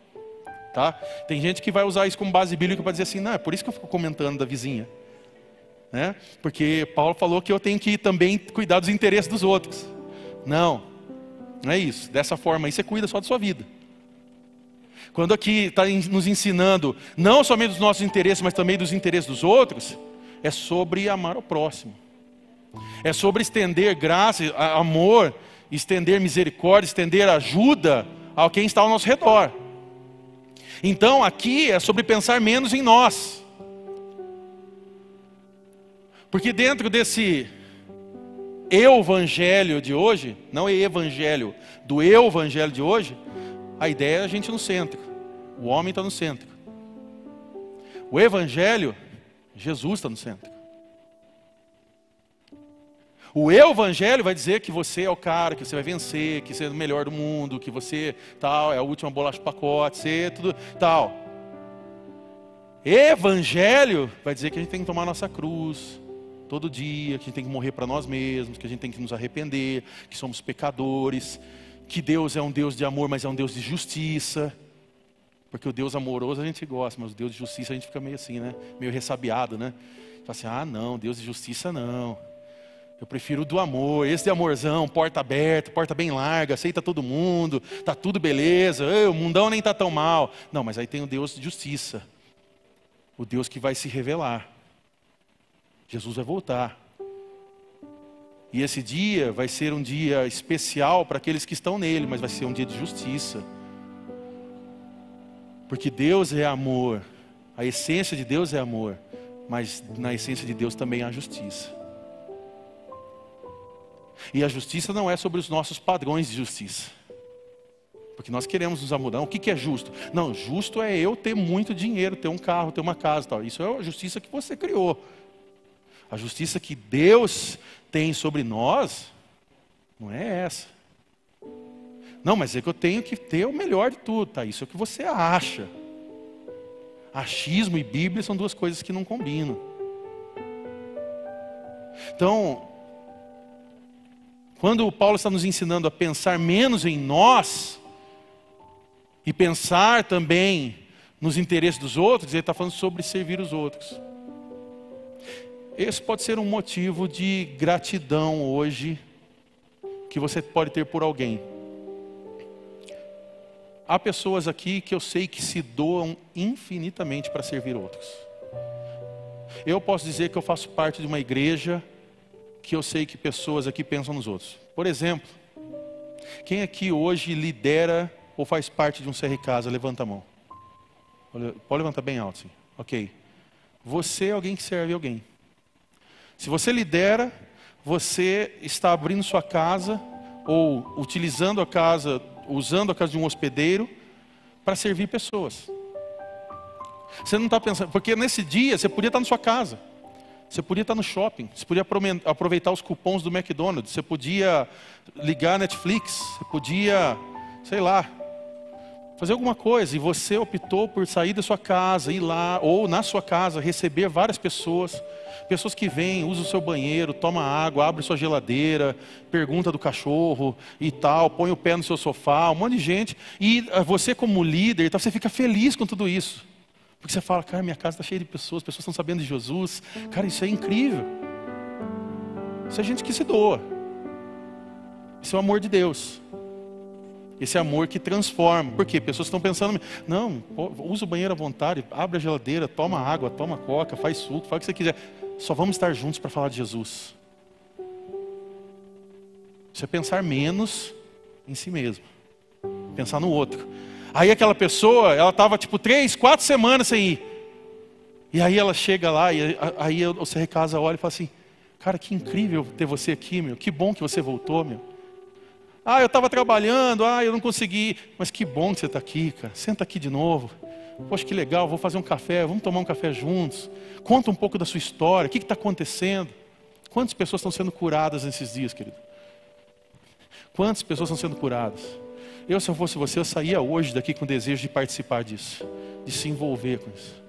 Tá? Tem gente que vai usar isso como base bíblica para dizer assim, não, é por isso que eu fico comentando da vizinha. Né? Porque Paulo falou que eu tenho que também cuidar dos interesses dos outros. Não, não é isso. Dessa forma aí você cuida só da sua vida. Quando aqui está nos ensinando não somente dos nossos interesses, mas também dos interesses dos outros, é sobre amar o próximo. É sobre estender graça, amor, estender misericórdia, estender ajuda a quem está ao nosso redor. Então aqui é sobre pensar menos em nós. Porque dentro desse evangelho de hoje, não é evangelho, do evangelho de hoje, a ideia é a gente no centro. O homem está no centro. O evangelho Jesus está no centro. O evangelho vai dizer que você é o cara, que você vai vencer, que você é o melhor do mundo, que você tal, é a última bolacha do pacote, você tudo tal. Evangelho vai dizer que a gente tem que tomar nossa cruz todo dia, que a gente tem que morrer para nós mesmos, que a gente tem que nos arrepender, que somos pecadores, que Deus é um Deus de amor, mas é um Deus de justiça. Porque o Deus amoroso a gente gosta, mas o Deus de justiça a gente fica meio assim, né? Meio ressabiado, né? Fala assim, ah não, Deus de justiça não. Eu prefiro o do amor, esse de amorzão, porta aberta, porta bem larga, aceita todo mundo, tá tudo beleza, o mundão nem tá tão mal. Não, mas aí tem o Deus de justiça, o Deus que vai se revelar. Jesus vai voltar. E esse dia vai ser um dia especial para aqueles que estão nele, mas vai ser um dia de justiça. Porque Deus é amor, a essência de Deus é amor, mas na essência de Deus também há justiça. E a justiça não é sobre os nossos padrões de justiça. Porque nós queremos nos amudar. O que é justo? Não, justo é eu ter muito dinheiro, ter um carro, ter uma casa. Tal. Isso é a justiça que você criou. A justiça que Deus tem sobre nós não é essa. Não, mas é que eu tenho que ter o melhor de tudo, tá? Isso é o que você acha. Achismo e Bíblia são duas coisas que não combinam. Então, quando Paulo está nos ensinando a pensar menos em nós e pensar também nos interesses dos outros, ele está falando sobre servir os outros. Esse pode ser um motivo de gratidão hoje que você pode ter por alguém. Há pessoas aqui que eu sei que se doam infinitamente para servir outros. Eu posso dizer que eu faço parte de uma igreja que eu sei que pessoas aqui pensam nos outros. Por exemplo, quem aqui hoje lidera ou faz parte de um CR Casa? Levanta a mão. Pode levantar bem alto, sim. Ok. Você é alguém que serve alguém. Se você lidera, você está abrindo sua casa ou utilizando a casa, usando a casa de um hospedeiro para servir pessoas. Você não está pensando, porque nesse dia você podia estar na sua casa, você podia estar no shopping, você podia aproveitar os cupons do McDonald's, você podia ligar Netflix, você podia, sei lá, fazer alguma coisa e você optou por sair da sua casa, ir lá, ou na sua casa, receber várias pessoas, pessoas que vêm, usam o seu banheiro, toma água, abre sua geladeira, pergunta do cachorro e tal, põe o pé no seu sofá, um monte de gente, e ah, você como líder, você fica feliz com tudo isso. Porque você fala, cara, minha casa está cheia de pessoas, pessoas estão sabendo de Jesus. Cara, isso é incrível. Isso é gente que se doa. Isso é o amor de Deus. Esse amor que transforma. Por quê? Pessoas estão pensando, não, usa o banheiro à vontade, abre a geladeira, toma água, toma coca, faz suco, faz o que você quiser. Só vamos estar juntos para falar de Jesus. Isso é pensar menos em si mesmo. Pensar no outro. Aí aquela pessoa, ela estava tipo três, quatro semanas sem ir. E aí ela chega lá, e aí você recasa, olha e fala assim, cara, que incrível ter você aqui, meu. Que bom que você voltou, meu. Ah, eu estava trabalhando, ah, eu não consegui. Mas que bom que você está aqui, cara. Senta aqui de novo. Poxa, que legal, vou fazer um café, vamos tomar um café juntos. Conta um pouco da sua história, o que está acontecendo? Quantas pessoas estão sendo curadas nesses dias, querido? Quantas pessoas estão sendo curadas? Eu, se eu fosse você, eu saía hoje daqui com desejo de participar disso, de se envolver com isso.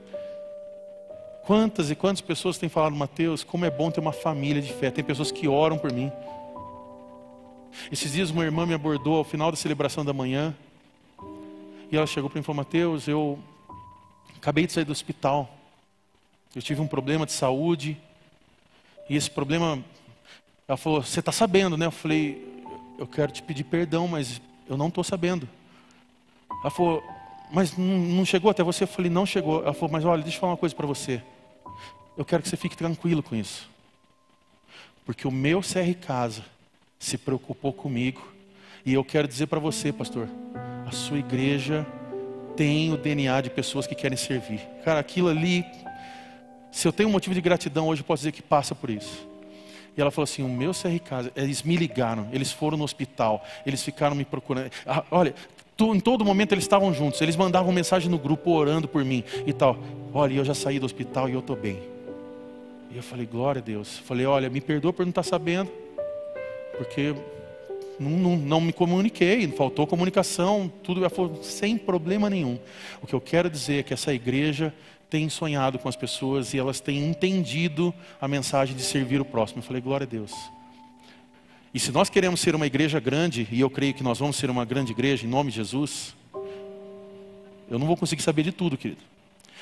Quantas e quantas pessoas têm falado, Mateus, como é bom ter uma família de fé. Tem pessoas que oram por mim. Esses dias uma irmã me abordou ao final da celebração da manhã. E ela chegou para mim e falou, Mateus, eu acabei de sair do hospital. Eu tive um problema de saúde. E esse problema, ela falou, você está sabendo, né? Eu falei, eu quero te pedir perdão, mas eu não estou sabendo. Ela falou, mas não chegou até você? Eu falei, não chegou. Ela falou, mas olha, deixa eu falar uma coisa para você. Eu quero que você fique tranquilo com isso. Porque o meu CR Casa se preocupou comigo. E eu quero dizer para você, pastor, a sua igreja tem o DNA de pessoas que querem servir. Cara, aquilo ali, se eu tenho um motivo de gratidão hoje, eu posso dizer que passa por isso. E ela falou assim: o meu CR Casa, eles me ligaram, eles foram no hospital, eles ficaram me procurando. Ah, olha, em todo momento eles estavam juntos, eles mandavam mensagem no grupo orando por mim e tal. Olha, eu já saí do hospital e eu estou bem. E eu falei: glória a Deus. Falei: olha, me perdoa por não estar sabendo porque não, não, não, me comuniquei, faltou comunicação, tudo sem problema nenhum. O que eu quero dizer é que essa igreja tem sonhado com as pessoas e elas têm entendido a mensagem de servir o próximo. Eu falei, glória a Deus. E se nós queremos ser uma igreja grande, e eu creio que nós vamos ser uma grande igreja em nome de Jesus, eu não vou conseguir saber de tudo, querido.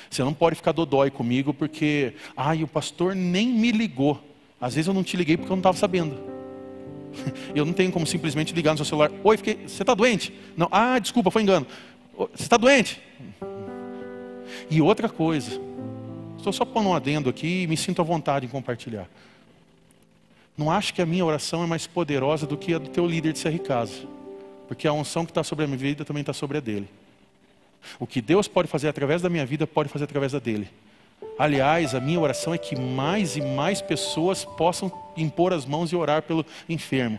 Você não pode ficar dodói comigo porque, ai, o pastor nem me ligou. Às vezes eu não te liguei porque eu não estava sabendo. *laughs* Eu não tenho como simplesmente ligar no seu celular. Oi, fiquei... você está doente? Não. Ah, desculpa, foi engano. Você está doente? E outra coisa, estou só pondo um adendo aqui e me sinto à vontade em compartilhar. Não acho que a minha oração é mais poderosa do que a do teu líder de CR Casa. Porque a unção que está sobre a minha vida também está sobre a dele. O que Deus pode fazer através da minha vida, pode fazer através da dele. Aliás, a minha oração é que mais e mais pessoas possam impor as mãos e orar pelo enfermo.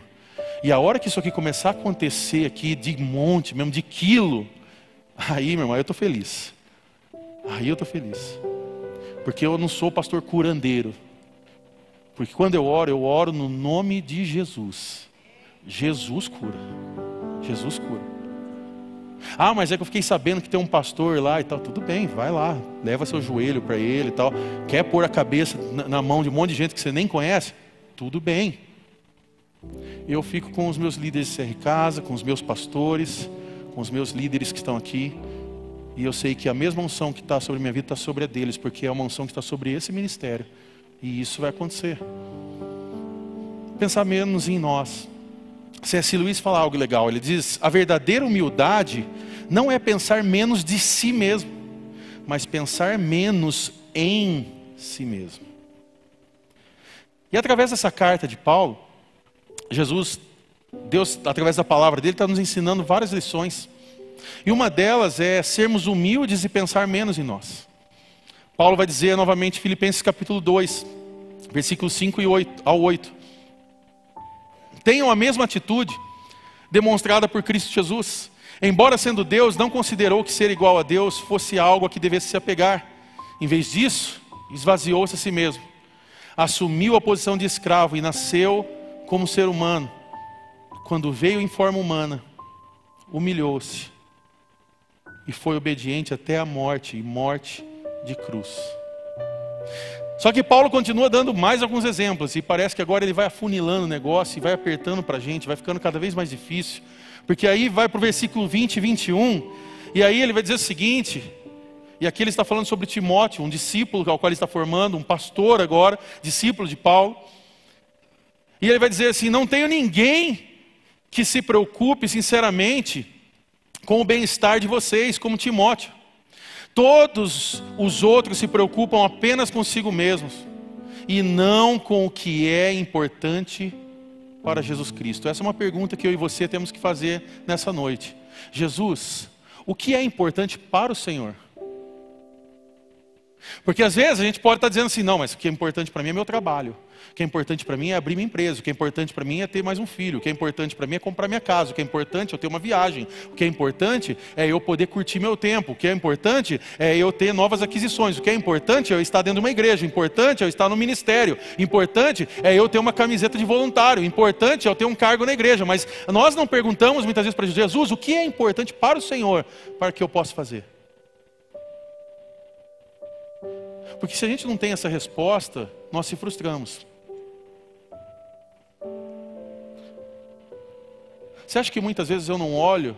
E a hora que isso aqui começar a acontecer aqui de monte, mesmo de quilo, aí, meu irmão, eu estou feliz. Aí eu estou feliz. Porque eu não sou pastor curandeiro. Porque quando eu oro, eu oro no nome de Jesus. Jesus cura. Jesus cura. Ah, mas é que eu fiquei sabendo que tem um pastor lá e tal. Tudo bem, vai lá, leva seu joelho para ele e tal. Quer pôr a cabeça na mão de um monte de gente que você nem conhece? Tudo bem. Eu fico com os meus líderes de CR Casa, com os meus pastores, com os meus líderes que estão aqui. E eu sei que a mesma unção que está sobre minha vida está sobre a deles, porque é uma unção que está sobre esse ministério. E isso vai acontecer. Pensar menos em nós. C.S. Luiz fala algo legal. Ele diz: a verdadeira humildade não é pensar menos de si mesmo, mas pensar menos em si mesmo. E através dessa carta de Paulo, Jesus, Deus, através da palavra dele, está nos ensinando várias lições. E uma delas é sermos humildes e pensar menos em nós. Paulo vai dizer novamente, Filipenses capítulo 2, versículos 5 e 8, ao 8. Tenham a mesma atitude demonstrada por Cristo Jesus. Embora sendo Deus, não considerou que ser igual a Deus fosse algo a que devesse se apegar. Em vez disso, esvaziou-se a si mesmo. Assumiu a posição de escravo e nasceu como ser humano. Quando veio em forma humana, humilhou-se e foi obediente até a morte e morte de cruz. Só que Paulo continua dando mais alguns exemplos, e parece que agora ele vai afunilando o negócio e vai apertando para a gente, vai ficando cada vez mais difícil, porque aí vai para o versículo 20 e 21, e aí ele vai dizer o seguinte: e aqui ele está falando sobre Timóteo, um discípulo ao qual ele está formando, um pastor agora, discípulo de Paulo, e ele vai dizer assim: Não tenho ninguém que se preocupe sinceramente com o bem-estar de vocês, como Timóteo. Todos os outros se preocupam apenas consigo mesmos e não com o que é importante para Jesus Cristo. Essa é uma pergunta que eu e você temos que fazer nessa noite. Jesus, o que é importante para o Senhor? Porque às vezes a gente pode estar dizendo assim, não, mas o que é importante para mim é meu trabalho. O que é importante para mim é abrir minha empresa. O que é importante para mim é ter mais um filho. O que é importante para mim é comprar minha casa. O que é importante é eu ter uma viagem. O que é importante é eu poder curtir meu tempo. O que é importante é eu ter novas aquisições. O que é importante é eu estar dentro de uma igreja. O importante é eu estar no ministério. O importante é eu ter uma camiseta de voluntário. O importante é eu ter um cargo na igreja. Mas nós não perguntamos muitas vezes para Jesus o que é importante para o Senhor para que eu possa fazer. Porque se a gente não tem essa resposta, nós se frustramos. Você acha que muitas vezes eu não olho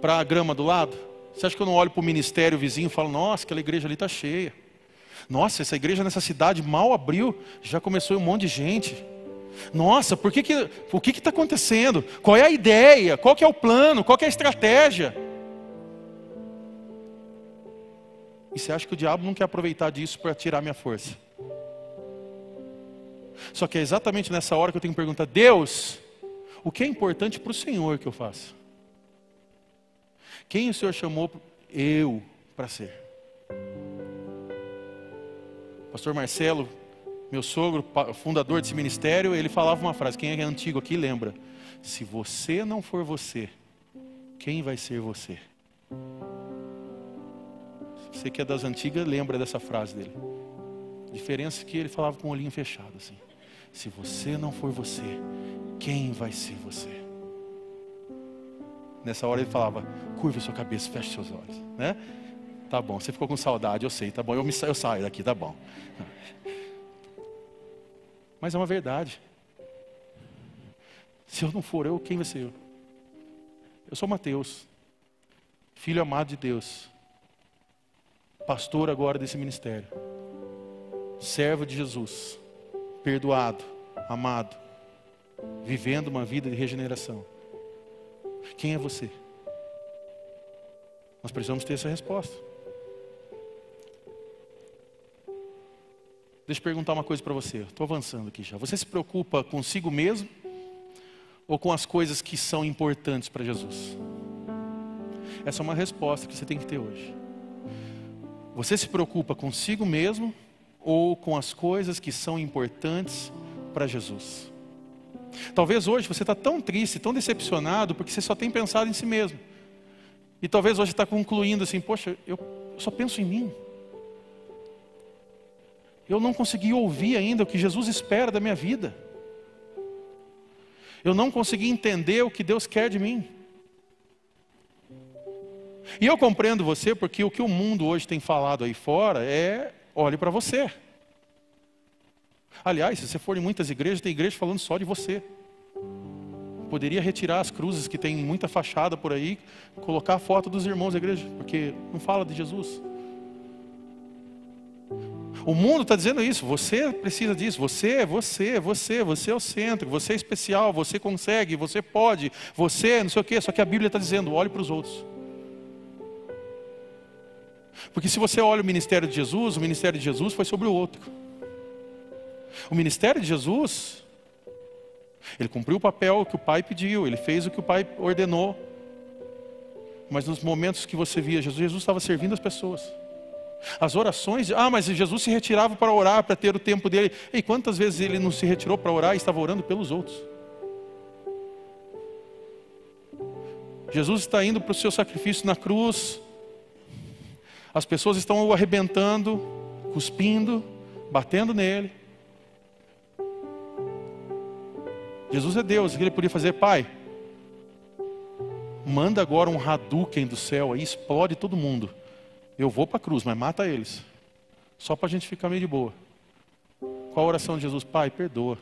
para a grama do lado? Você acha que eu não olho para o ministério vizinho e falo, nossa, aquela igreja ali está cheia. Nossa, essa igreja nessa cidade mal abriu, já começou um monte de gente. Nossa, por que que, o que está acontecendo? Qual é a ideia? Qual é o plano? Qual é a estratégia? E você acha que o diabo não quer aproveitar disso para tirar minha força? Só que é exatamente nessa hora que eu tenho que perguntar: Deus, o que é importante para o Senhor que eu faça? Quem o Senhor chamou eu para ser? Pastor Marcelo, meu sogro, fundador desse ministério, ele falava uma frase: quem é antigo aqui lembra? Se você não for você, quem vai ser você? Você que é das antigas lembra dessa frase dele. A diferença é que ele falava com o olhinho fechado assim. Se você não for você, quem vai ser você? Nessa hora ele falava: curva sua cabeça, feche seus olhos, né? Tá bom, você ficou com saudade, eu sei, tá bom, eu, me, eu saio daqui, tá bom. Mas é uma verdade. Se eu não for eu, quem vai ser eu? Eu sou Mateus, filho amado de Deus, pastor agora desse ministério. servo de Jesus, perdoado, amado, vivendo uma vida de regeneração. Quem é você? Nós precisamos ter essa resposta. Deixa eu perguntar uma coisa para você. Estou avançando aqui já. Você se preocupa consigo mesmo ou com as coisas que são importantes para Jesus? Essa é uma resposta que você tem que ter hoje. Você se preocupa consigo mesmo ou com as coisas que são importantes para Jesus? Talvez hoje você está tão triste, tão decepcionado, porque você só tem pensado em si mesmo. E talvez hoje está concluindo assim: poxa, eu só penso em mim. Eu não consegui ouvir ainda o que Jesus espera da minha vida. Eu não consegui entender o que Deus quer de mim. E eu compreendo você porque o que o mundo hoje tem falado aí fora é: olhe para você. Aliás, se você for em muitas igrejas, tem igreja falando só de você. Poderia retirar as cruzes que tem muita fachada por aí, colocar a foto dos irmãos da igreja, porque não fala de Jesus. O mundo está dizendo isso, você precisa disso, você, você, você, você é o centro, você é especial, você consegue, você pode, você não sei o quê, só que a Bíblia está dizendo, olhe para os outros. Porque se você olha o ministério de Jesus, o ministério de Jesus foi sobre o outro. O ministério de Jesus, ele cumpriu o papel que o Pai pediu, ele fez o que o Pai ordenou. Mas nos momentos que você via Jesus, Jesus estava servindo as pessoas. As orações, ah, mas Jesus se retirava para orar, para ter o tempo dele. E quantas vezes ele não se retirou para orar e estava orando pelos outros? Jesus está indo para o seu sacrifício na cruz. As pessoas estão o arrebentando, cuspindo, batendo nele. Jesus é Deus, o que ele podia fazer? Pai, manda agora um Hadouken do céu aí, explode todo mundo. Eu vou para a cruz, mas mata eles. Só para a gente ficar meio de boa. Qual a oração de Jesus? Pai, perdoa.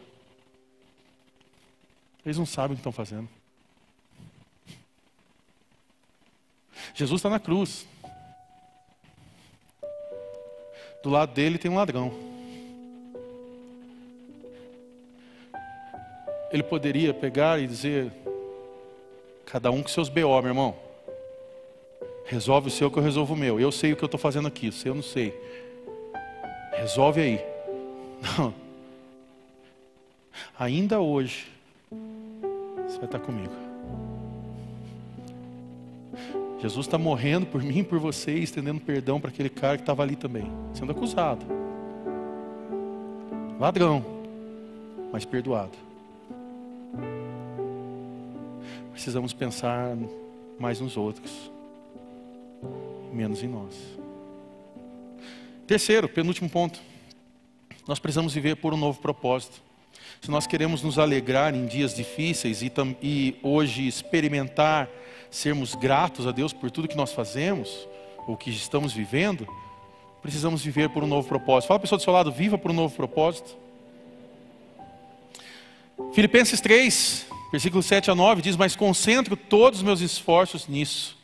Eles não sabem o que estão fazendo. Jesus está na cruz. Do lado dele tem um ladrão. ele poderia pegar e dizer: cada um com seus BO, meu irmão. Resolve o seu que eu resolvo o meu. Eu sei o que eu estou fazendo aqui, o seu eu não sei. Resolve aí. *laughs* Não. Ainda hoje, você vai estar comigo. Jesus está morrendo por mim e por você, estendendo perdão para aquele cara que estava ali também, sendo acusado. Ladrão, mas perdoado. precisamos pensar mais nos outros, menos em nós. Terceiro, penúltimo ponto. Nós precisamos viver por um novo propósito. Se nós queremos nos alegrar em dias difíceis e, e hoje experimentar sermos gratos a Deus por tudo que nós fazemos, ou que estamos vivendo, precisamos viver por um novo propósito. Fala a pessoa do seu lado, viva por um novo propósito. Filipenses 3, Versículo 7 a 9 diz: Mas concentro todos os meus esforços nisso,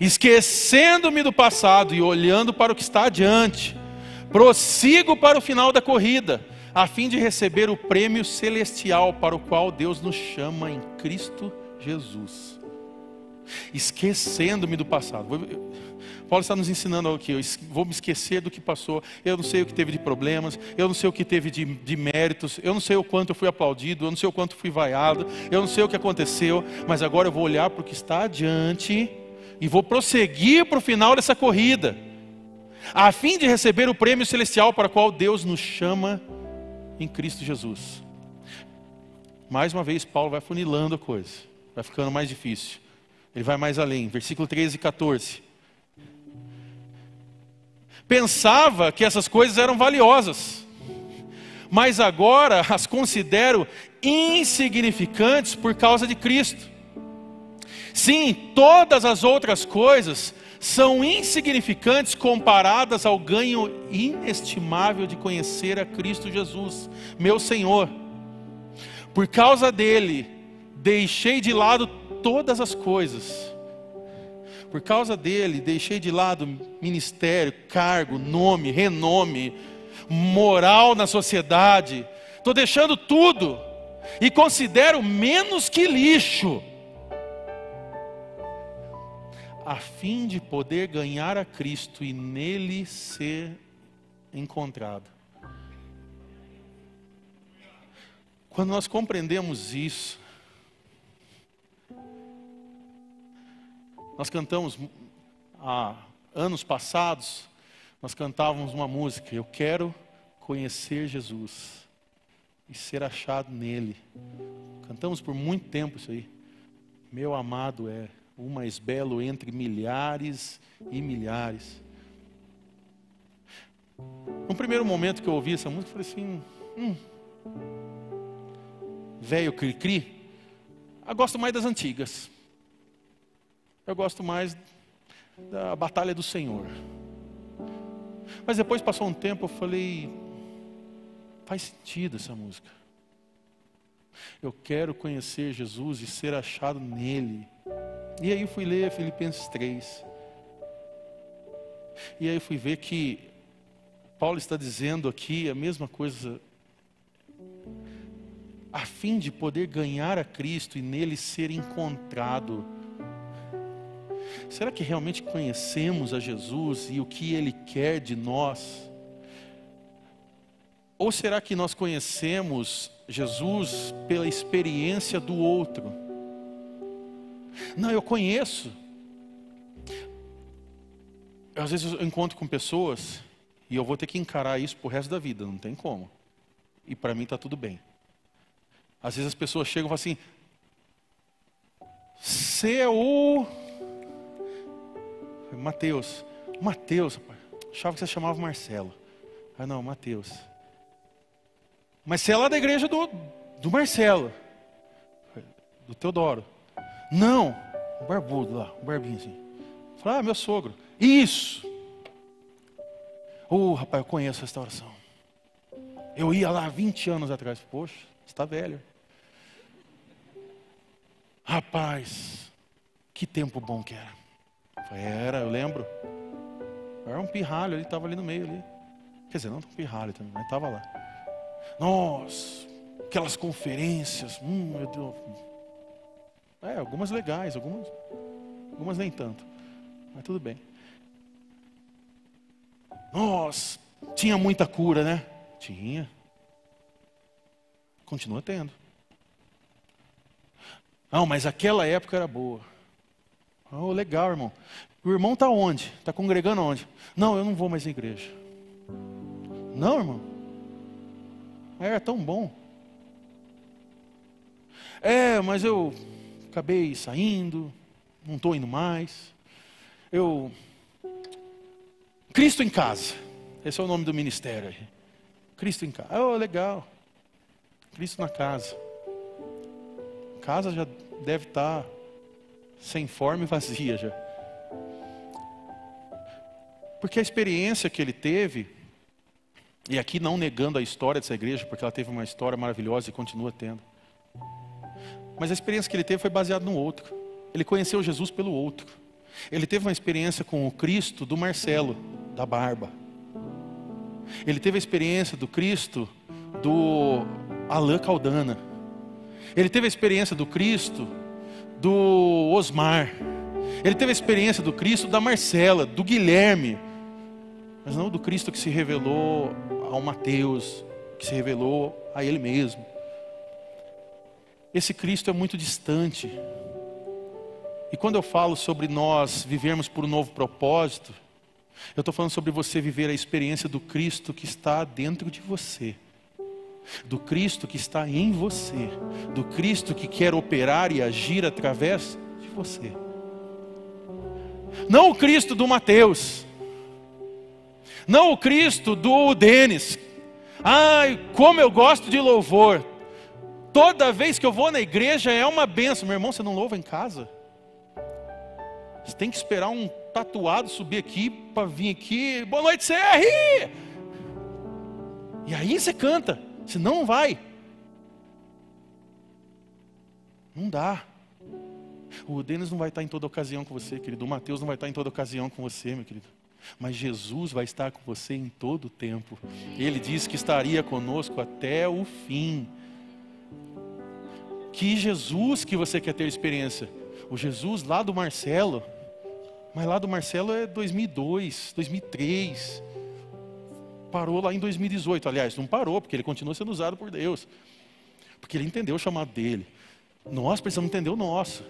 esquecendo-me do passado e olhando para o que está adiante, prossigo para o final da corrida, a fim de receber o prêmio celestial para o qual Deus nos chama em Cristo Jesus. Esquecendo-me do passado. Paulo está nos ensinando aqui, eu vou me esquecer do que passou, eu não sei o que teve de problemas, eu não sei o que teve de, de méritos, eu não sei o quanto eu fui aplaudido, eu não sei o quanto fui vaiado, eu não sei o que aconteceu, mas agora eu vou olhar para o que está adiante e vou prosseguir para o final dessa corrida, a fim de receber o prêmio celestial para o qual Deus nos chama em Cristo Jesus. Mais uma vez, Paulo vai funilando a coisa, vai ficando mais difícil. Ele vai mais além, versículo 13 e 14 pensava que essas coisas eram valiosas, mas agora as considero insignificantes por causa de Cristo. Sim, todas as outras coisas são insignificantes comparadas ao ganho inestimável de conhecer a Cristo Jesus, meu Senhor. Por causa dele, deixei de lado todas as coisas por causa dele, deixei de lado ministério, cargo, nome, renome, moral na sociedade, estou deixando tudo e considero menos que lixo, a fim de poder ganhar a Cristo e nele ser encontrado. Quando nós compreendemos isso, nós cantamos há anos passados, nós cantávamos uma música, eu quero conhecer Jesus e ser achado nele. Cantamos por muito tempo isso aí. Meu amado é o mais belo entre milhares e milhares. No primeiro momento que eu ouvi essa música, eu falei assim: hum, velho cri-cri, eu gosto mais das antigas. Eu gosto mais da batalha do Senhor. Mas depois passou um tempo, eu falei, faz sentido essa música. Eu quero conhecer Jesus e ser achado nele. E aí fui ler Filipenses 3. E aí fui ver que Paulo está dizendo aqui a mesma coisa a fim de poder ganhar a Cristo e nele ser encontrado. Será que realmente conhecemos a Jesus e o que ele quer de nós? Ou será que nós conhecemos Jesus pela experiência do outro? Não, eu conheço. Às vezes eu encontro com pessoas e eu vou ter que encarar isso pro resto da vida, não tem como. E para mim está tudo bem. Às vezes as pessoas chegam e falam assim: o. Mateus. Mateus. Achava que você chamava Marcelo. Ah, não, Mateus. Mas você é lá da igreja do, do Marcelo, do Teodoro. Não, o barbudo lá, o barbinho assim. Ah, meu sogro. Isso. Oh, rapaz, eu conheço a restauração. Eu ia lá 20 anos atrás. Poxa, está velho. Rapaz, que tempo bom que era. Era, eu lembro. Era um pirralho, ele estava ali no meio ali. Quer dizer, não um pirralho também, mas estava lá. Nossa, aquelas conferências, hum, meu Deus. É, algumas legais, algumas, algumas nem tanto. Mas tudo bem. Nossa, tinha muita cura, né? Tinha. Continua tendo. Não, mas aquela época era boa. Oh, legal, irmão. O irmão está onde? Está congregando onde? Não, eu não vou mais à igreja. Não, irmão. Era tão bom. É, mas eu acabei saindo, não estou indo mais. Eu. Cristo em casa. Esse é o nome do ministério. Cristo em casa. Oh, legal. Cristo na casa casa já deve estar sem forma e vazia já. Porque a experiência que ele teve, e aqui não negando a história dessa igreja, porque ela teve uma história maravilhosa e continua tendo. Mas a experiência que ele teve foi baseada no outro. Ele conheceu Jesus pelo outro. Ele teve uma experiência com o Cristo do Marcelo, da barba. Ele teve a experiência do Cristo do Alain Caldana. Ele teve a experiência do Cristo, do Osmar. Ele teve a experiência do Cristo da Marcela, do Guilherme. Mas não do Cristo que se revelou ao Mateus, que se revelou a ele mesmo. Esse Cristo é muito distante. E quando eu falo sobre nós vivermos por um novo propósito, eu estou falando sobre você viver a experiência do Cristo que está dentro de você do Cristo que está em você, do Cristo que quer operar e agir através de você. Não o Cristo do Mateus, não o Cristo do Denis. Ai, como eu gosto de louvor. Toda vez que eu vou na igreja é uma benção. Meu irmão, você não louva em casa? Você tem que esperar um tatuado subir aqui para vir aqui. Boa noite, CR! E aí você canta. Senão não vai. Não dá. O Denis não vai estar em toda ocasião com você, querido. O Mateus não vai estar em toda ocasião com você, meu querido. mas Jesus vai estar com você em todo o tempo. Ele disse que estaria conosco até o fim. Que Jesus que você quer ter experiência? O Jesus lá do Marcelo, mas lá do Marcelo é 2002, 2003. Parou lá em 2018. Aliás, não parou, porque ele continua sendo usado por Deus. Porque ele entendeu o chamado dele. Nós precisamos entender o nosso.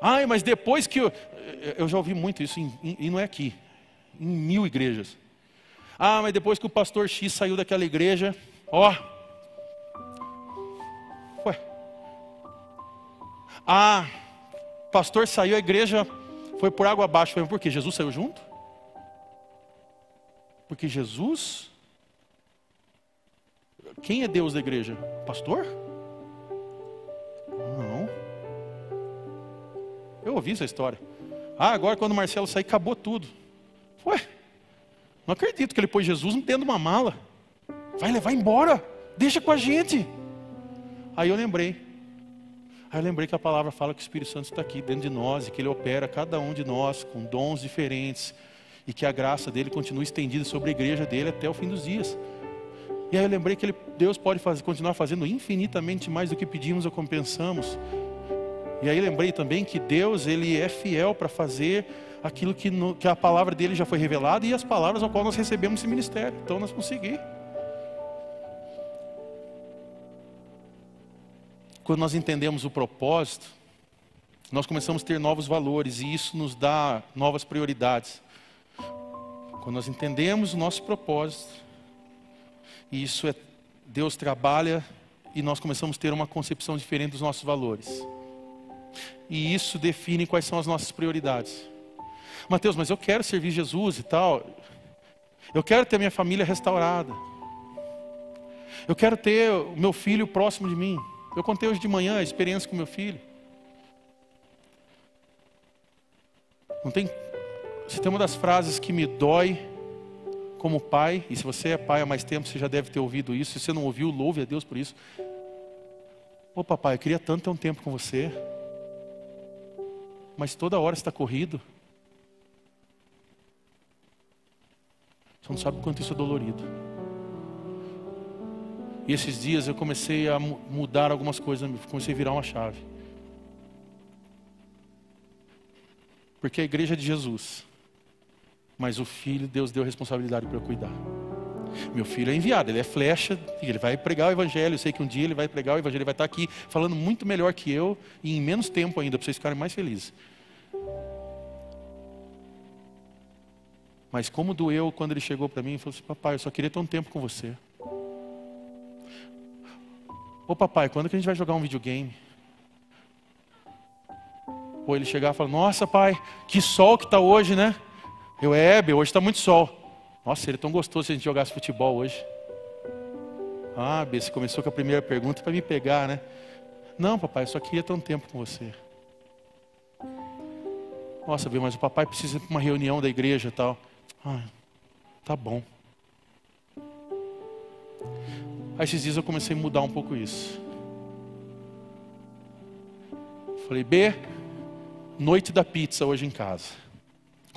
Ai, mas depois que eu. Eu já ouvi muito isso, e não é aqui, em mil igrejas. Ah, mas depois que o pastor X saiu daquela igreja, ó. Ué. Ah, pastor saiu, a igreja foi por água abaixo. Por quê? Jesus saiu junto? Porque Jesus. Quem é Deus da igreja? Pastor? Eu ouvi essa história. Ah, agora quando o Marcelo sair, acabou tudo. Ué, não acredito que ele pôs Jesus dentro de uma mala. Vai levar embora, deixa com a gente. Aí eu lembrei. Aí eu lembrei que a palavra fala que o Espírito Santo está aqui dentro de nós e que ele opera cada um de nós com dons diferentes e que a graça dele continua estendida sobre a igreja dele até o fim dos dias. E aí eu lembrei que ele, Deus pode fazer, continuar fazendo infinitamente mais do que pedimos ou como pensamos. E aí lembrei também que Deus ele é fiel para fazer aquilo que, no, que, a palavra dele já foi revelada e as palavras ao qual nós recebemos esse ministério. Então nós seguir. Quando nós entendemos o propósito, nós começamos a ter novos valores e isso nos dá novas prioridades. Quando nós entendemos o nosso propósito, e isso é Deus trabalha e nós começamos a ter uma concepção diferente dos nossos valores. E isso define quais são as nossas prioridades. Mateus, mas eu quero servir Jesus e tal. Eu quero ter minha família restaurada. Eu quero ter o meu filho próximo de mim. Eu contei hoje de manhã a experiência com meu filho. Não tem. Se tem uma das frases que me dói como pai, e se você é pai há mais tempo, você já deve ter ouvido isso. Se você não ouviu, louve a Deus por isso. Ô papai, eu queria tanto ter um tempo com você mas toda hora está corrido. Você não sabe o quanto isso é dolorido. E esses dias eu comecei a mudar algumas coisas, comecei a virar uma chave. Porque a igreja de Jesus, mas o filho, Deus deu responsabilidade para eu cuidar. Meu filho é enviado, ele é flecha, ele vai pregar o evangelho. Eu sei que um dia ele vai pregar o evangelho, ele vai estar aqui falando muito melhor que eu e em menos tempo ainda, para vocês ficarem mais felizes. Mas como doeu quando ele chegou para mim e falou assim: Papai, eu só queria ter um tempo com você. Ô papai, quando que a gente vai jogar um videogame? Ou ele chegar e falar: Nossa, pai, que sol que está hoje, né? Eu, é, hoje está muito sol. Nossa, seria tão gostoso se a gente jogasse futebol hoje. Ah, Bê, você começou com a primeira pergunta para me pegar, né? Não, papai, eu só queria ter um tempo com você. Nossa, Bê, mas o papai precisa de uma reunião da igreja e tal. Ah, tá bom. Aí esses dias eu comecei a mudar um pouco isso. Falei, B, noite da pizza hoje em casa.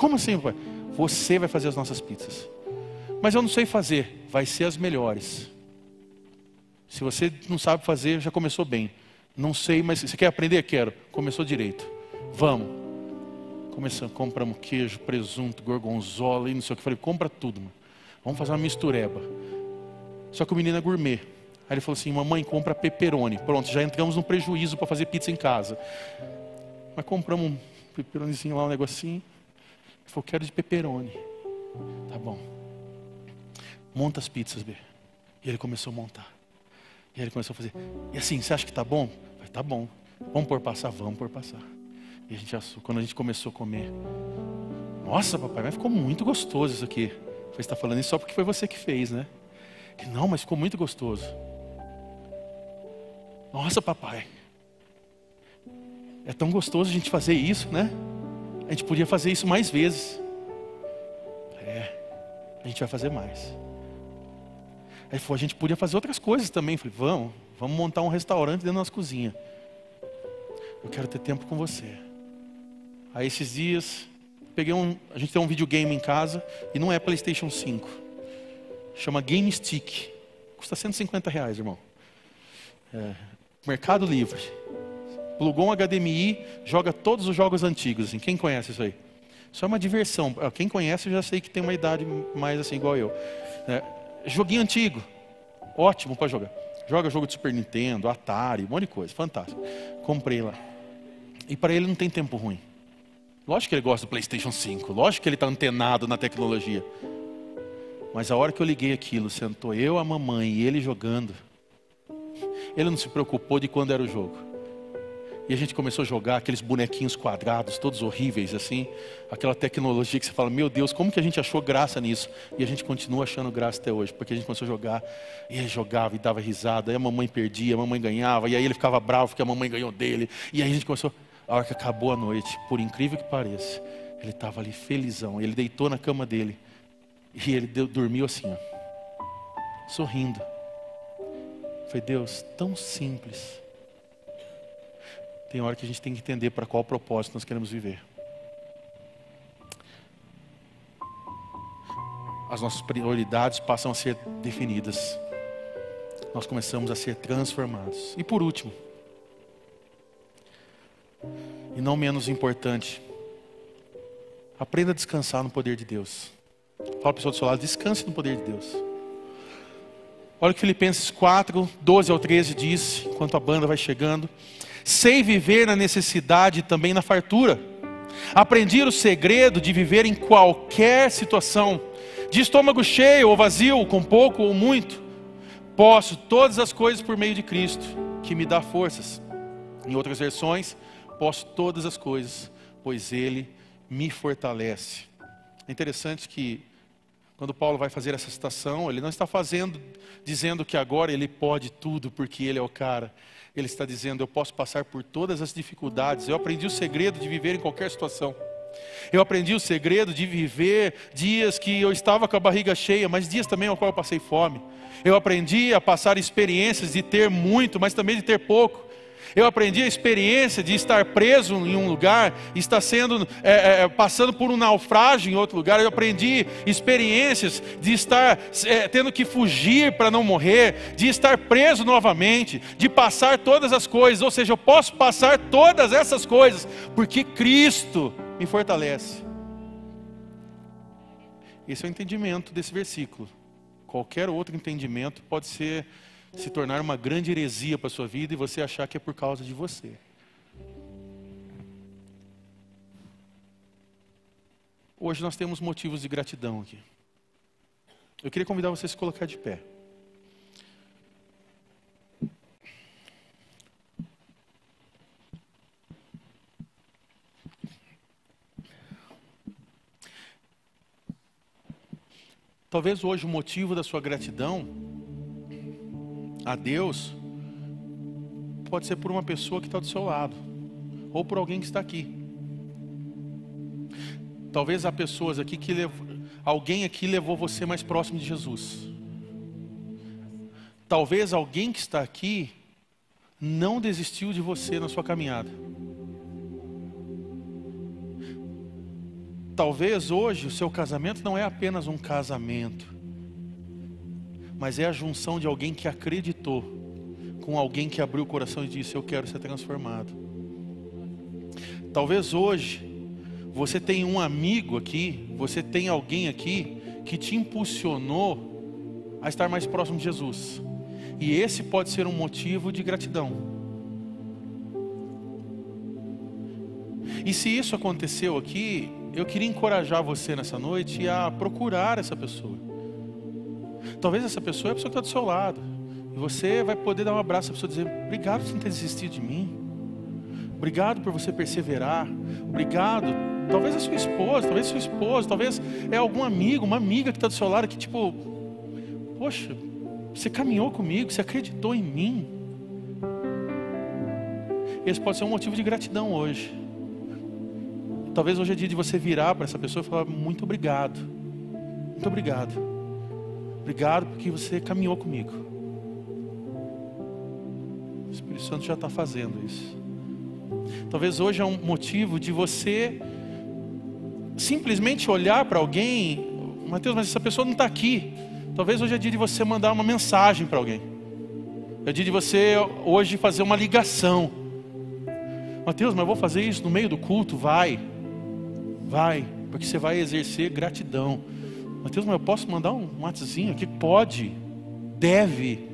Como assim, pai? Você vai fazer as nossas pizzas. Mas eu não sei fazer, vai ser as melhores. Se você não sabe fazer, já começou bem. Não sei, mas você quer aprender? Quero. Começou direito. Vamos. Começamos, compramos queijo, presunto, gorgonzola e não sei o que. Falei, compra tudo, mano. Vamos fazer uma mistureba. Só que o menino é gourmet. Aí ele falou assim: mamãe, compra pepperoni. Pronto, já entramos no prejuízo para fazer pizza em casa. Mas compramos um pepperonizinho lá, um negocinho. Ele falou: quero de pepperoni. Tá bom. Monta as pizzas, B. E ele começou a montar. E ele começou a fazer. E assim, você acha que tá bom? Tá bom. Vamos por passar? Vamos por passar. E a gente, quando a gente começou a comer, nossa, papai, mas ficou muito gostoso isso aqui. Você está falando isso só porque foi você que fez, né? E, não, mas ficou muito gostoso. Nossa, papai, é tão gostoso a gente fazer isso, né? A gente podia fazer isso mais vezes. É, a gente vai fazer mais. Aí falou, a gente podia fazer outras coisas também. Falei, vamos, vamos montar um restaurante dentro da nossa cozinha. Eu quero ter tempo com você. Aí esses dias, peguei um, a gente tem um videogame em casa e não é PlayStation 5. Chama Game Stick. Custa 150 reais, irmão. É, Mercado Livre. Plugou um HDMI, joga todos os jogos antigos. Assim. Quem conhece isso aí? Isso é uma diversão. Ah, quem conhece já sei que tem uma idade mais assim igual eu. É, joguinho antigo, ótimo para jogar. Joga jogo de Super Nintendo, Atari, um monte de coisa, fantástico. Comprei lá. E para ele não tem tempo ruim. Lógico que ele gosta do PlayStation 5, lógico que ele está antenado na tecnologia. Mas a hora que eu liguei aquilo, sentou eu, a mamãe e ele jogando, ele não se preocupou de quando era o jogo. E a gente começou a jogar aqueles bonequinhos quadrados, todos horríveis assim, aquela tecnologia que você fala, meu Deus, como que a gente achou graça nisso? E a gente continua achando graça até hoje, porque a gente começou a jogar, e jogava e dava risada, e a mamãe perdia, a mamãe ganhava, e aí ele ficava bravo porque a mamãe ganhou dele, e aí a gente começou, a hora que acabou a noite, por incrível que pareça, ele estava ali felizão, ele deitou na cama dele, e ele deu, dormiu assim, ó, sorrindo. Foi Deus, tão simples. Tem hora que a gente tem que entender para qual propósito nós queremos viver. As nossas prioridades passam a ser definidas. Nós começamos a ser transformados. E por último, e não menos importante, aprenda a descansar no poder de Deus. Fala para a pessoa do seu lado, descanse no poder de Deus. Olha o que Filipenses 4, 12 ao 13 diz, enquanto a banda vai chegando. Sei viver na necessidade e também na fartura. Aprendi o segredo de viver em qualquer situação, de estômago cheio ou vazio, com pouco ou muito. Posso todas as coisas por meio de Cristo, que me dá forças. Em outras versões, posso todas as coisas, pois Ele me fortalece. É interessante que quando Paulo vai fazer essa citação, ele não está fazendo, dizendo que agora ele pode tudo porque ele é o cara. Ele está dizendo: eu posso passar por todas as dificuldades. Eu aprendi o segredo de viver em qualquer situação. Eu aprendi o segredo de viver dias que eu estava com a barriga cheia, mas dias também ao qual eu passei fome. Eu aprendi a passar experiências de ter muito, mas também de ter pouco. Eu aprendi a experiência de estar preso em um lugar, estar sendo é, é, passando por um naufrágio em outro lugar. Eu aprendi experiências de estar é, tendo que fugir para não morrer, de estar preso novamente, de passar todas as coisas. Ou seja, eu posso passar todas essas coisas porque Cristo me fortalece. Esse é o entendimento desse versículo. Qualquer outro entendimento pode ser se tornar uma grande heresia para a sua vida e você achar que é por causa de você. Hoje nós temos motivos de gratidão aqui. Eu queria convidar você a se colocar de pé. Talvez hoje o motivo da sua gratidão a Deus pode ser por uma pessoa que está do seu lado, ou por alguém que está aqui. Talvez há pessoas aqui que alguém aqui levou você mais próximo de Jesus. Talvez alguém que está aqui não desistiu de você na sua caminhada. Talvez hoje o seu casamento não é apenas um casamento mas é a junção de alguém que acreditou com alguém que abriu o coração e disse: Eu quero ser transformado. Talvez hoje você tenha um amigo aqui, você tem alguém aqui que te impulsionou a estar mais próximo de Jesus. E esse pode ser um motivo de gratidão. E se isso aconteceu aqui, eu queria encorajar você nessa noite a procurar essa pessoa. Talvez essa pessoa é a pessoa que está do seu lado. E você vai poder dar um abraço à pessoa e dizer: Obrigado por não ter desistido de mim. Obrigado por você perseverar. Obrigado. Talvez a sua esposa, talvez seu esposo, talvez é algum amigo, uma amiga que está do seu lado que, tipo, poxa, você caminhou comigo, você acreditou em mim. Esse pode ser um motivo de gratidão hoje. Talvez hoje é dia de você virar para essa pessoa e falar: Muito obrigado. Muito obrigado. Obrigado porque você caminhou comigo. O Espírito Santo já está fazendo isso. Talvez hoje é um motivo de você simplesmente olhar para alguém, Mateus, mas essa pessoa não está aqui. Talvez hoje é dia de você mandar uma mensagem para alguém. É dia de você hoje fazer uma ligação. Mateus, mas eu vou fazer isso no meio do culto? Vai, vai, porque você vai exercer gratidão. Mateus, mas eu posso mandar um WhatsApp aqui? Pode, deve.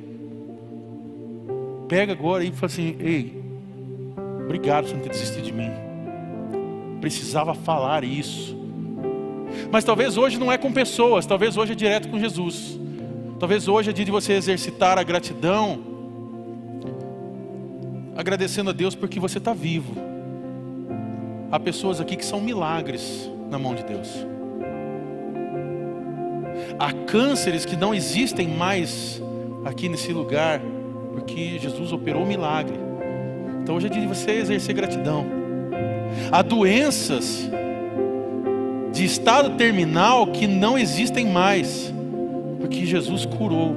Pega agora e fala assim: Ei, obrigado por não ter desistido de mim. Precisava falar isso. Mas talvez hoje não é com pessoas, talvez hoje é direto com Jesus. Talvez hoje é dia de você exercitar a gratidão, agradecendo a Deus porque você está vivo. Há pessoas aqui que são milagres na mão de Deus. Há cânceres que não existem mais aqui nesse lugar, porque Jesus operou um milagre. Então hoje é dia de você exercer gratidão. Há doenças de estado terminal que não existem mais, porque Jesus curou.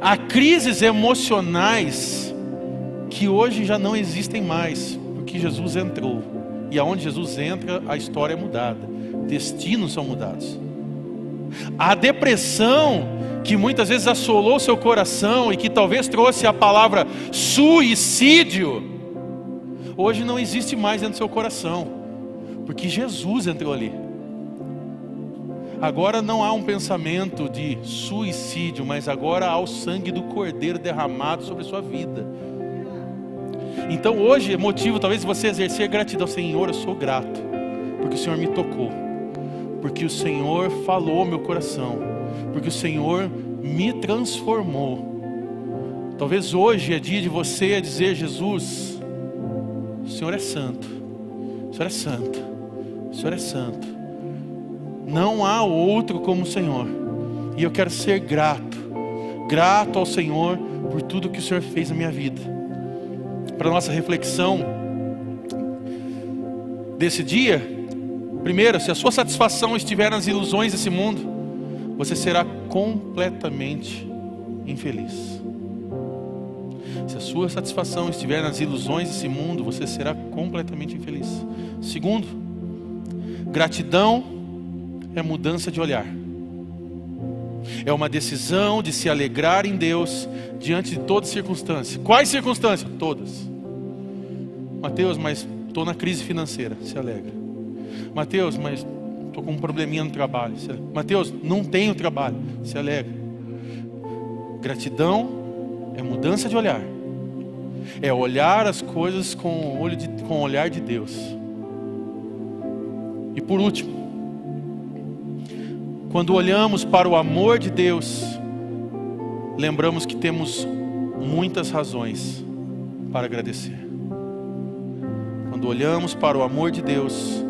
Há crises emocionais que hoje já não existem mais, porque Jesus entrou. E aonde Jesus entra, a história é mudada, destinos são mudados. A depressão que muitas vezes assolou seu coração e que talvez trouxe a palavra suicídio, hoje não existe mais dentro do seu coração porque Jesus entrou ali. Agora não há um pensamento de suicídio, mas agora há o sangue do Cordeiro derramado sobre sua vida. Então hoje é motivo talvez você exercer gratidão, Senhor, eu sou grato, porque o Senhor me tocou, porque o Senhor falou meu coração, porque o Senhor me transformou. Talvez hoje é dia de você dizer, Jesus, o Senhor é santo, o Senhor é santo. O Senhor é santo. Não há outro como o Senhor. E eu quero ser grato. Grato ao Senhor por tudo que o Senhor fez na minha vida. Para nossa reflexão desse dia, primeiro, se a sua satisfação estiver nas ilusões desse mundo, você será completamente infeliz. Se a sua satisfação estiver nas ilusões desse mundo, você será completamente infeliz. Segundo, Gratidão é mudança de olhar. É uma decisão de se alegrar em Deus diante de todas as circunstâncias. Quais circunstâncias? Todas. Mateus, mas estou na crise financeira. Se alegra. Mateus, mas estou com um probleminha no trabalho. Mateus, não tenho trabalho. Se alegra. Gratidão é mudança de olhar. É olhar as coisas com o, olho de, com o olhar de Deus. E por último, quando olhamos para o amor de Deus, lembramos que temos muitas razões para agradecer. Quando olhamos para o amor de Deus,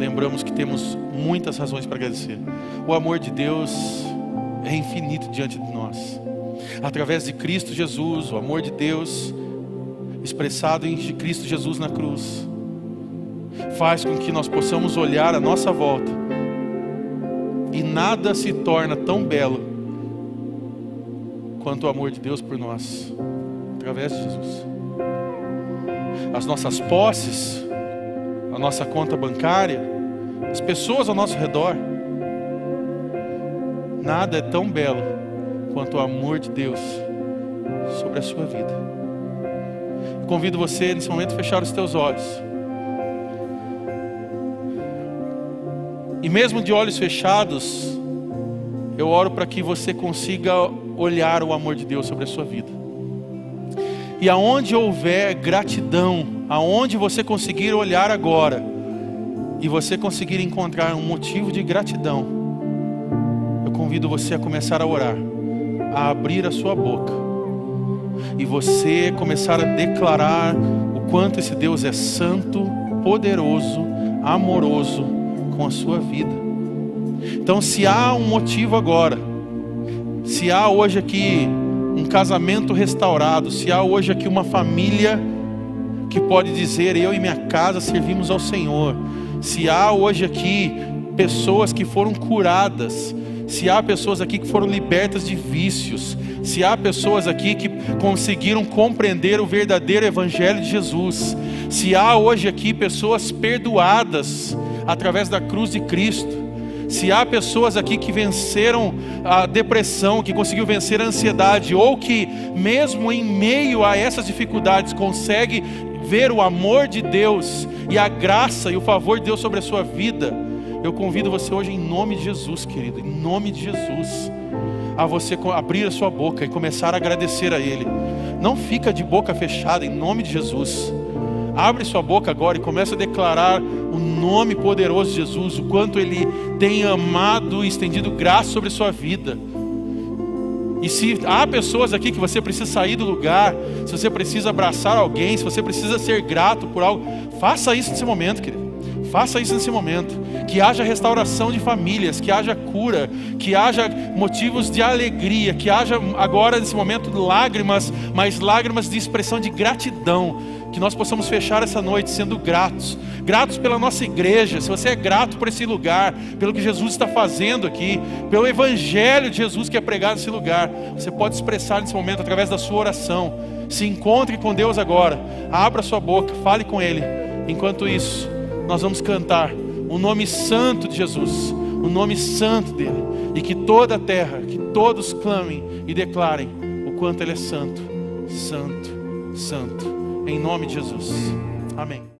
lembramos que temos muitas razões para agradecer. O amor de Deus é infinito diante de nós. Através de Cristo Jesus, o amor de Deus expressado em Cristo Jesus na cruz, faz com que nós possamos olhar à nossa volta e nada se torna tão belo quanto o amor de Deus por nós, através de Jesus. As nossas posses, a nossa conta bancária, as pessoas ao nosso redor, nada é tão belo quanto o amor de Deus sobre a sua vida. Convido você nesse momento a fechar os teus olhos. E mesmo de olhos fechados, eu oro para que você consiga olhar o amor de Deus sobre a sua vida. E aonde houver gratidão, aonde você conseguir olhar agora, e você conseguir encontrar um motivo de gratidão, eu convido você a começar a orar, a abrir a sua boca, e você começar a declarar o quanto esse Deus é santo, poderoso, amoroso com a sua vida. Então, se há um motivo agora, se há hoje aqui um casamento restaurado, se há hoje aqui uma família que pode dizer: Eu e minha casa servimos ao Senhor, se há hoje aqui pessoas que foram curadas, se há pessoas aqui que foram libertas de vícios, se há pessoas aqui que conseguiram compreender o verdadeiro Evangelho de Jesus, se há hoje aqui pessoas perdoadas, através da cruz de Cristo. Se há pessoas aqui que venceram a depressão, que conseguiu vencer a ansiedade, ou que mesmo em meio a essas dificuldades consegue ver o amor de Deus e a graça e o favor de Deus sobre a sua vida, eu convido você hoje em nome de Jesus, querido, em nome de Jesus, a você abrir a sua boca e começar a agradecer a Ele. Não fica de boca fechada em nome de Jesus. Abre sua boca agora e começa a declarar o nome poderoso de Jesus, o quanto Ele tem amado e estendido graça sobre a sua vida. E se há pessoas aqui que você precisa sair do lugar, se você precisa abraçar alguém, se você precisa ser grato por algo, faça isso nesse momento, querido. Faça isso nesse momento. Que haja restauração de famílias, que haja cura, que haja motivos de alegria, que haja agora nesse momento lágrimas, mas lágrimas de expressão de gratidão que nós possamos fechar essa noite sendo gratos, gratos pela nossa igreja. Se você é grato por esse lugar, pelo que Jesus está fazendo aqui, pelo evangelho de Jesus que é pregado nesse lugar, você pode expressar nesse momento através da sua oração. Se encontre com Deus agora, abra sua boca, fale com Ele. Enquanto isso, nós vamos cantar o nome santo de Jesus, o nome santo dele, e que toda a terra, que todos clamem e declarem o quanto Ele é santo, santo, santo em nome de Jesus. Amém.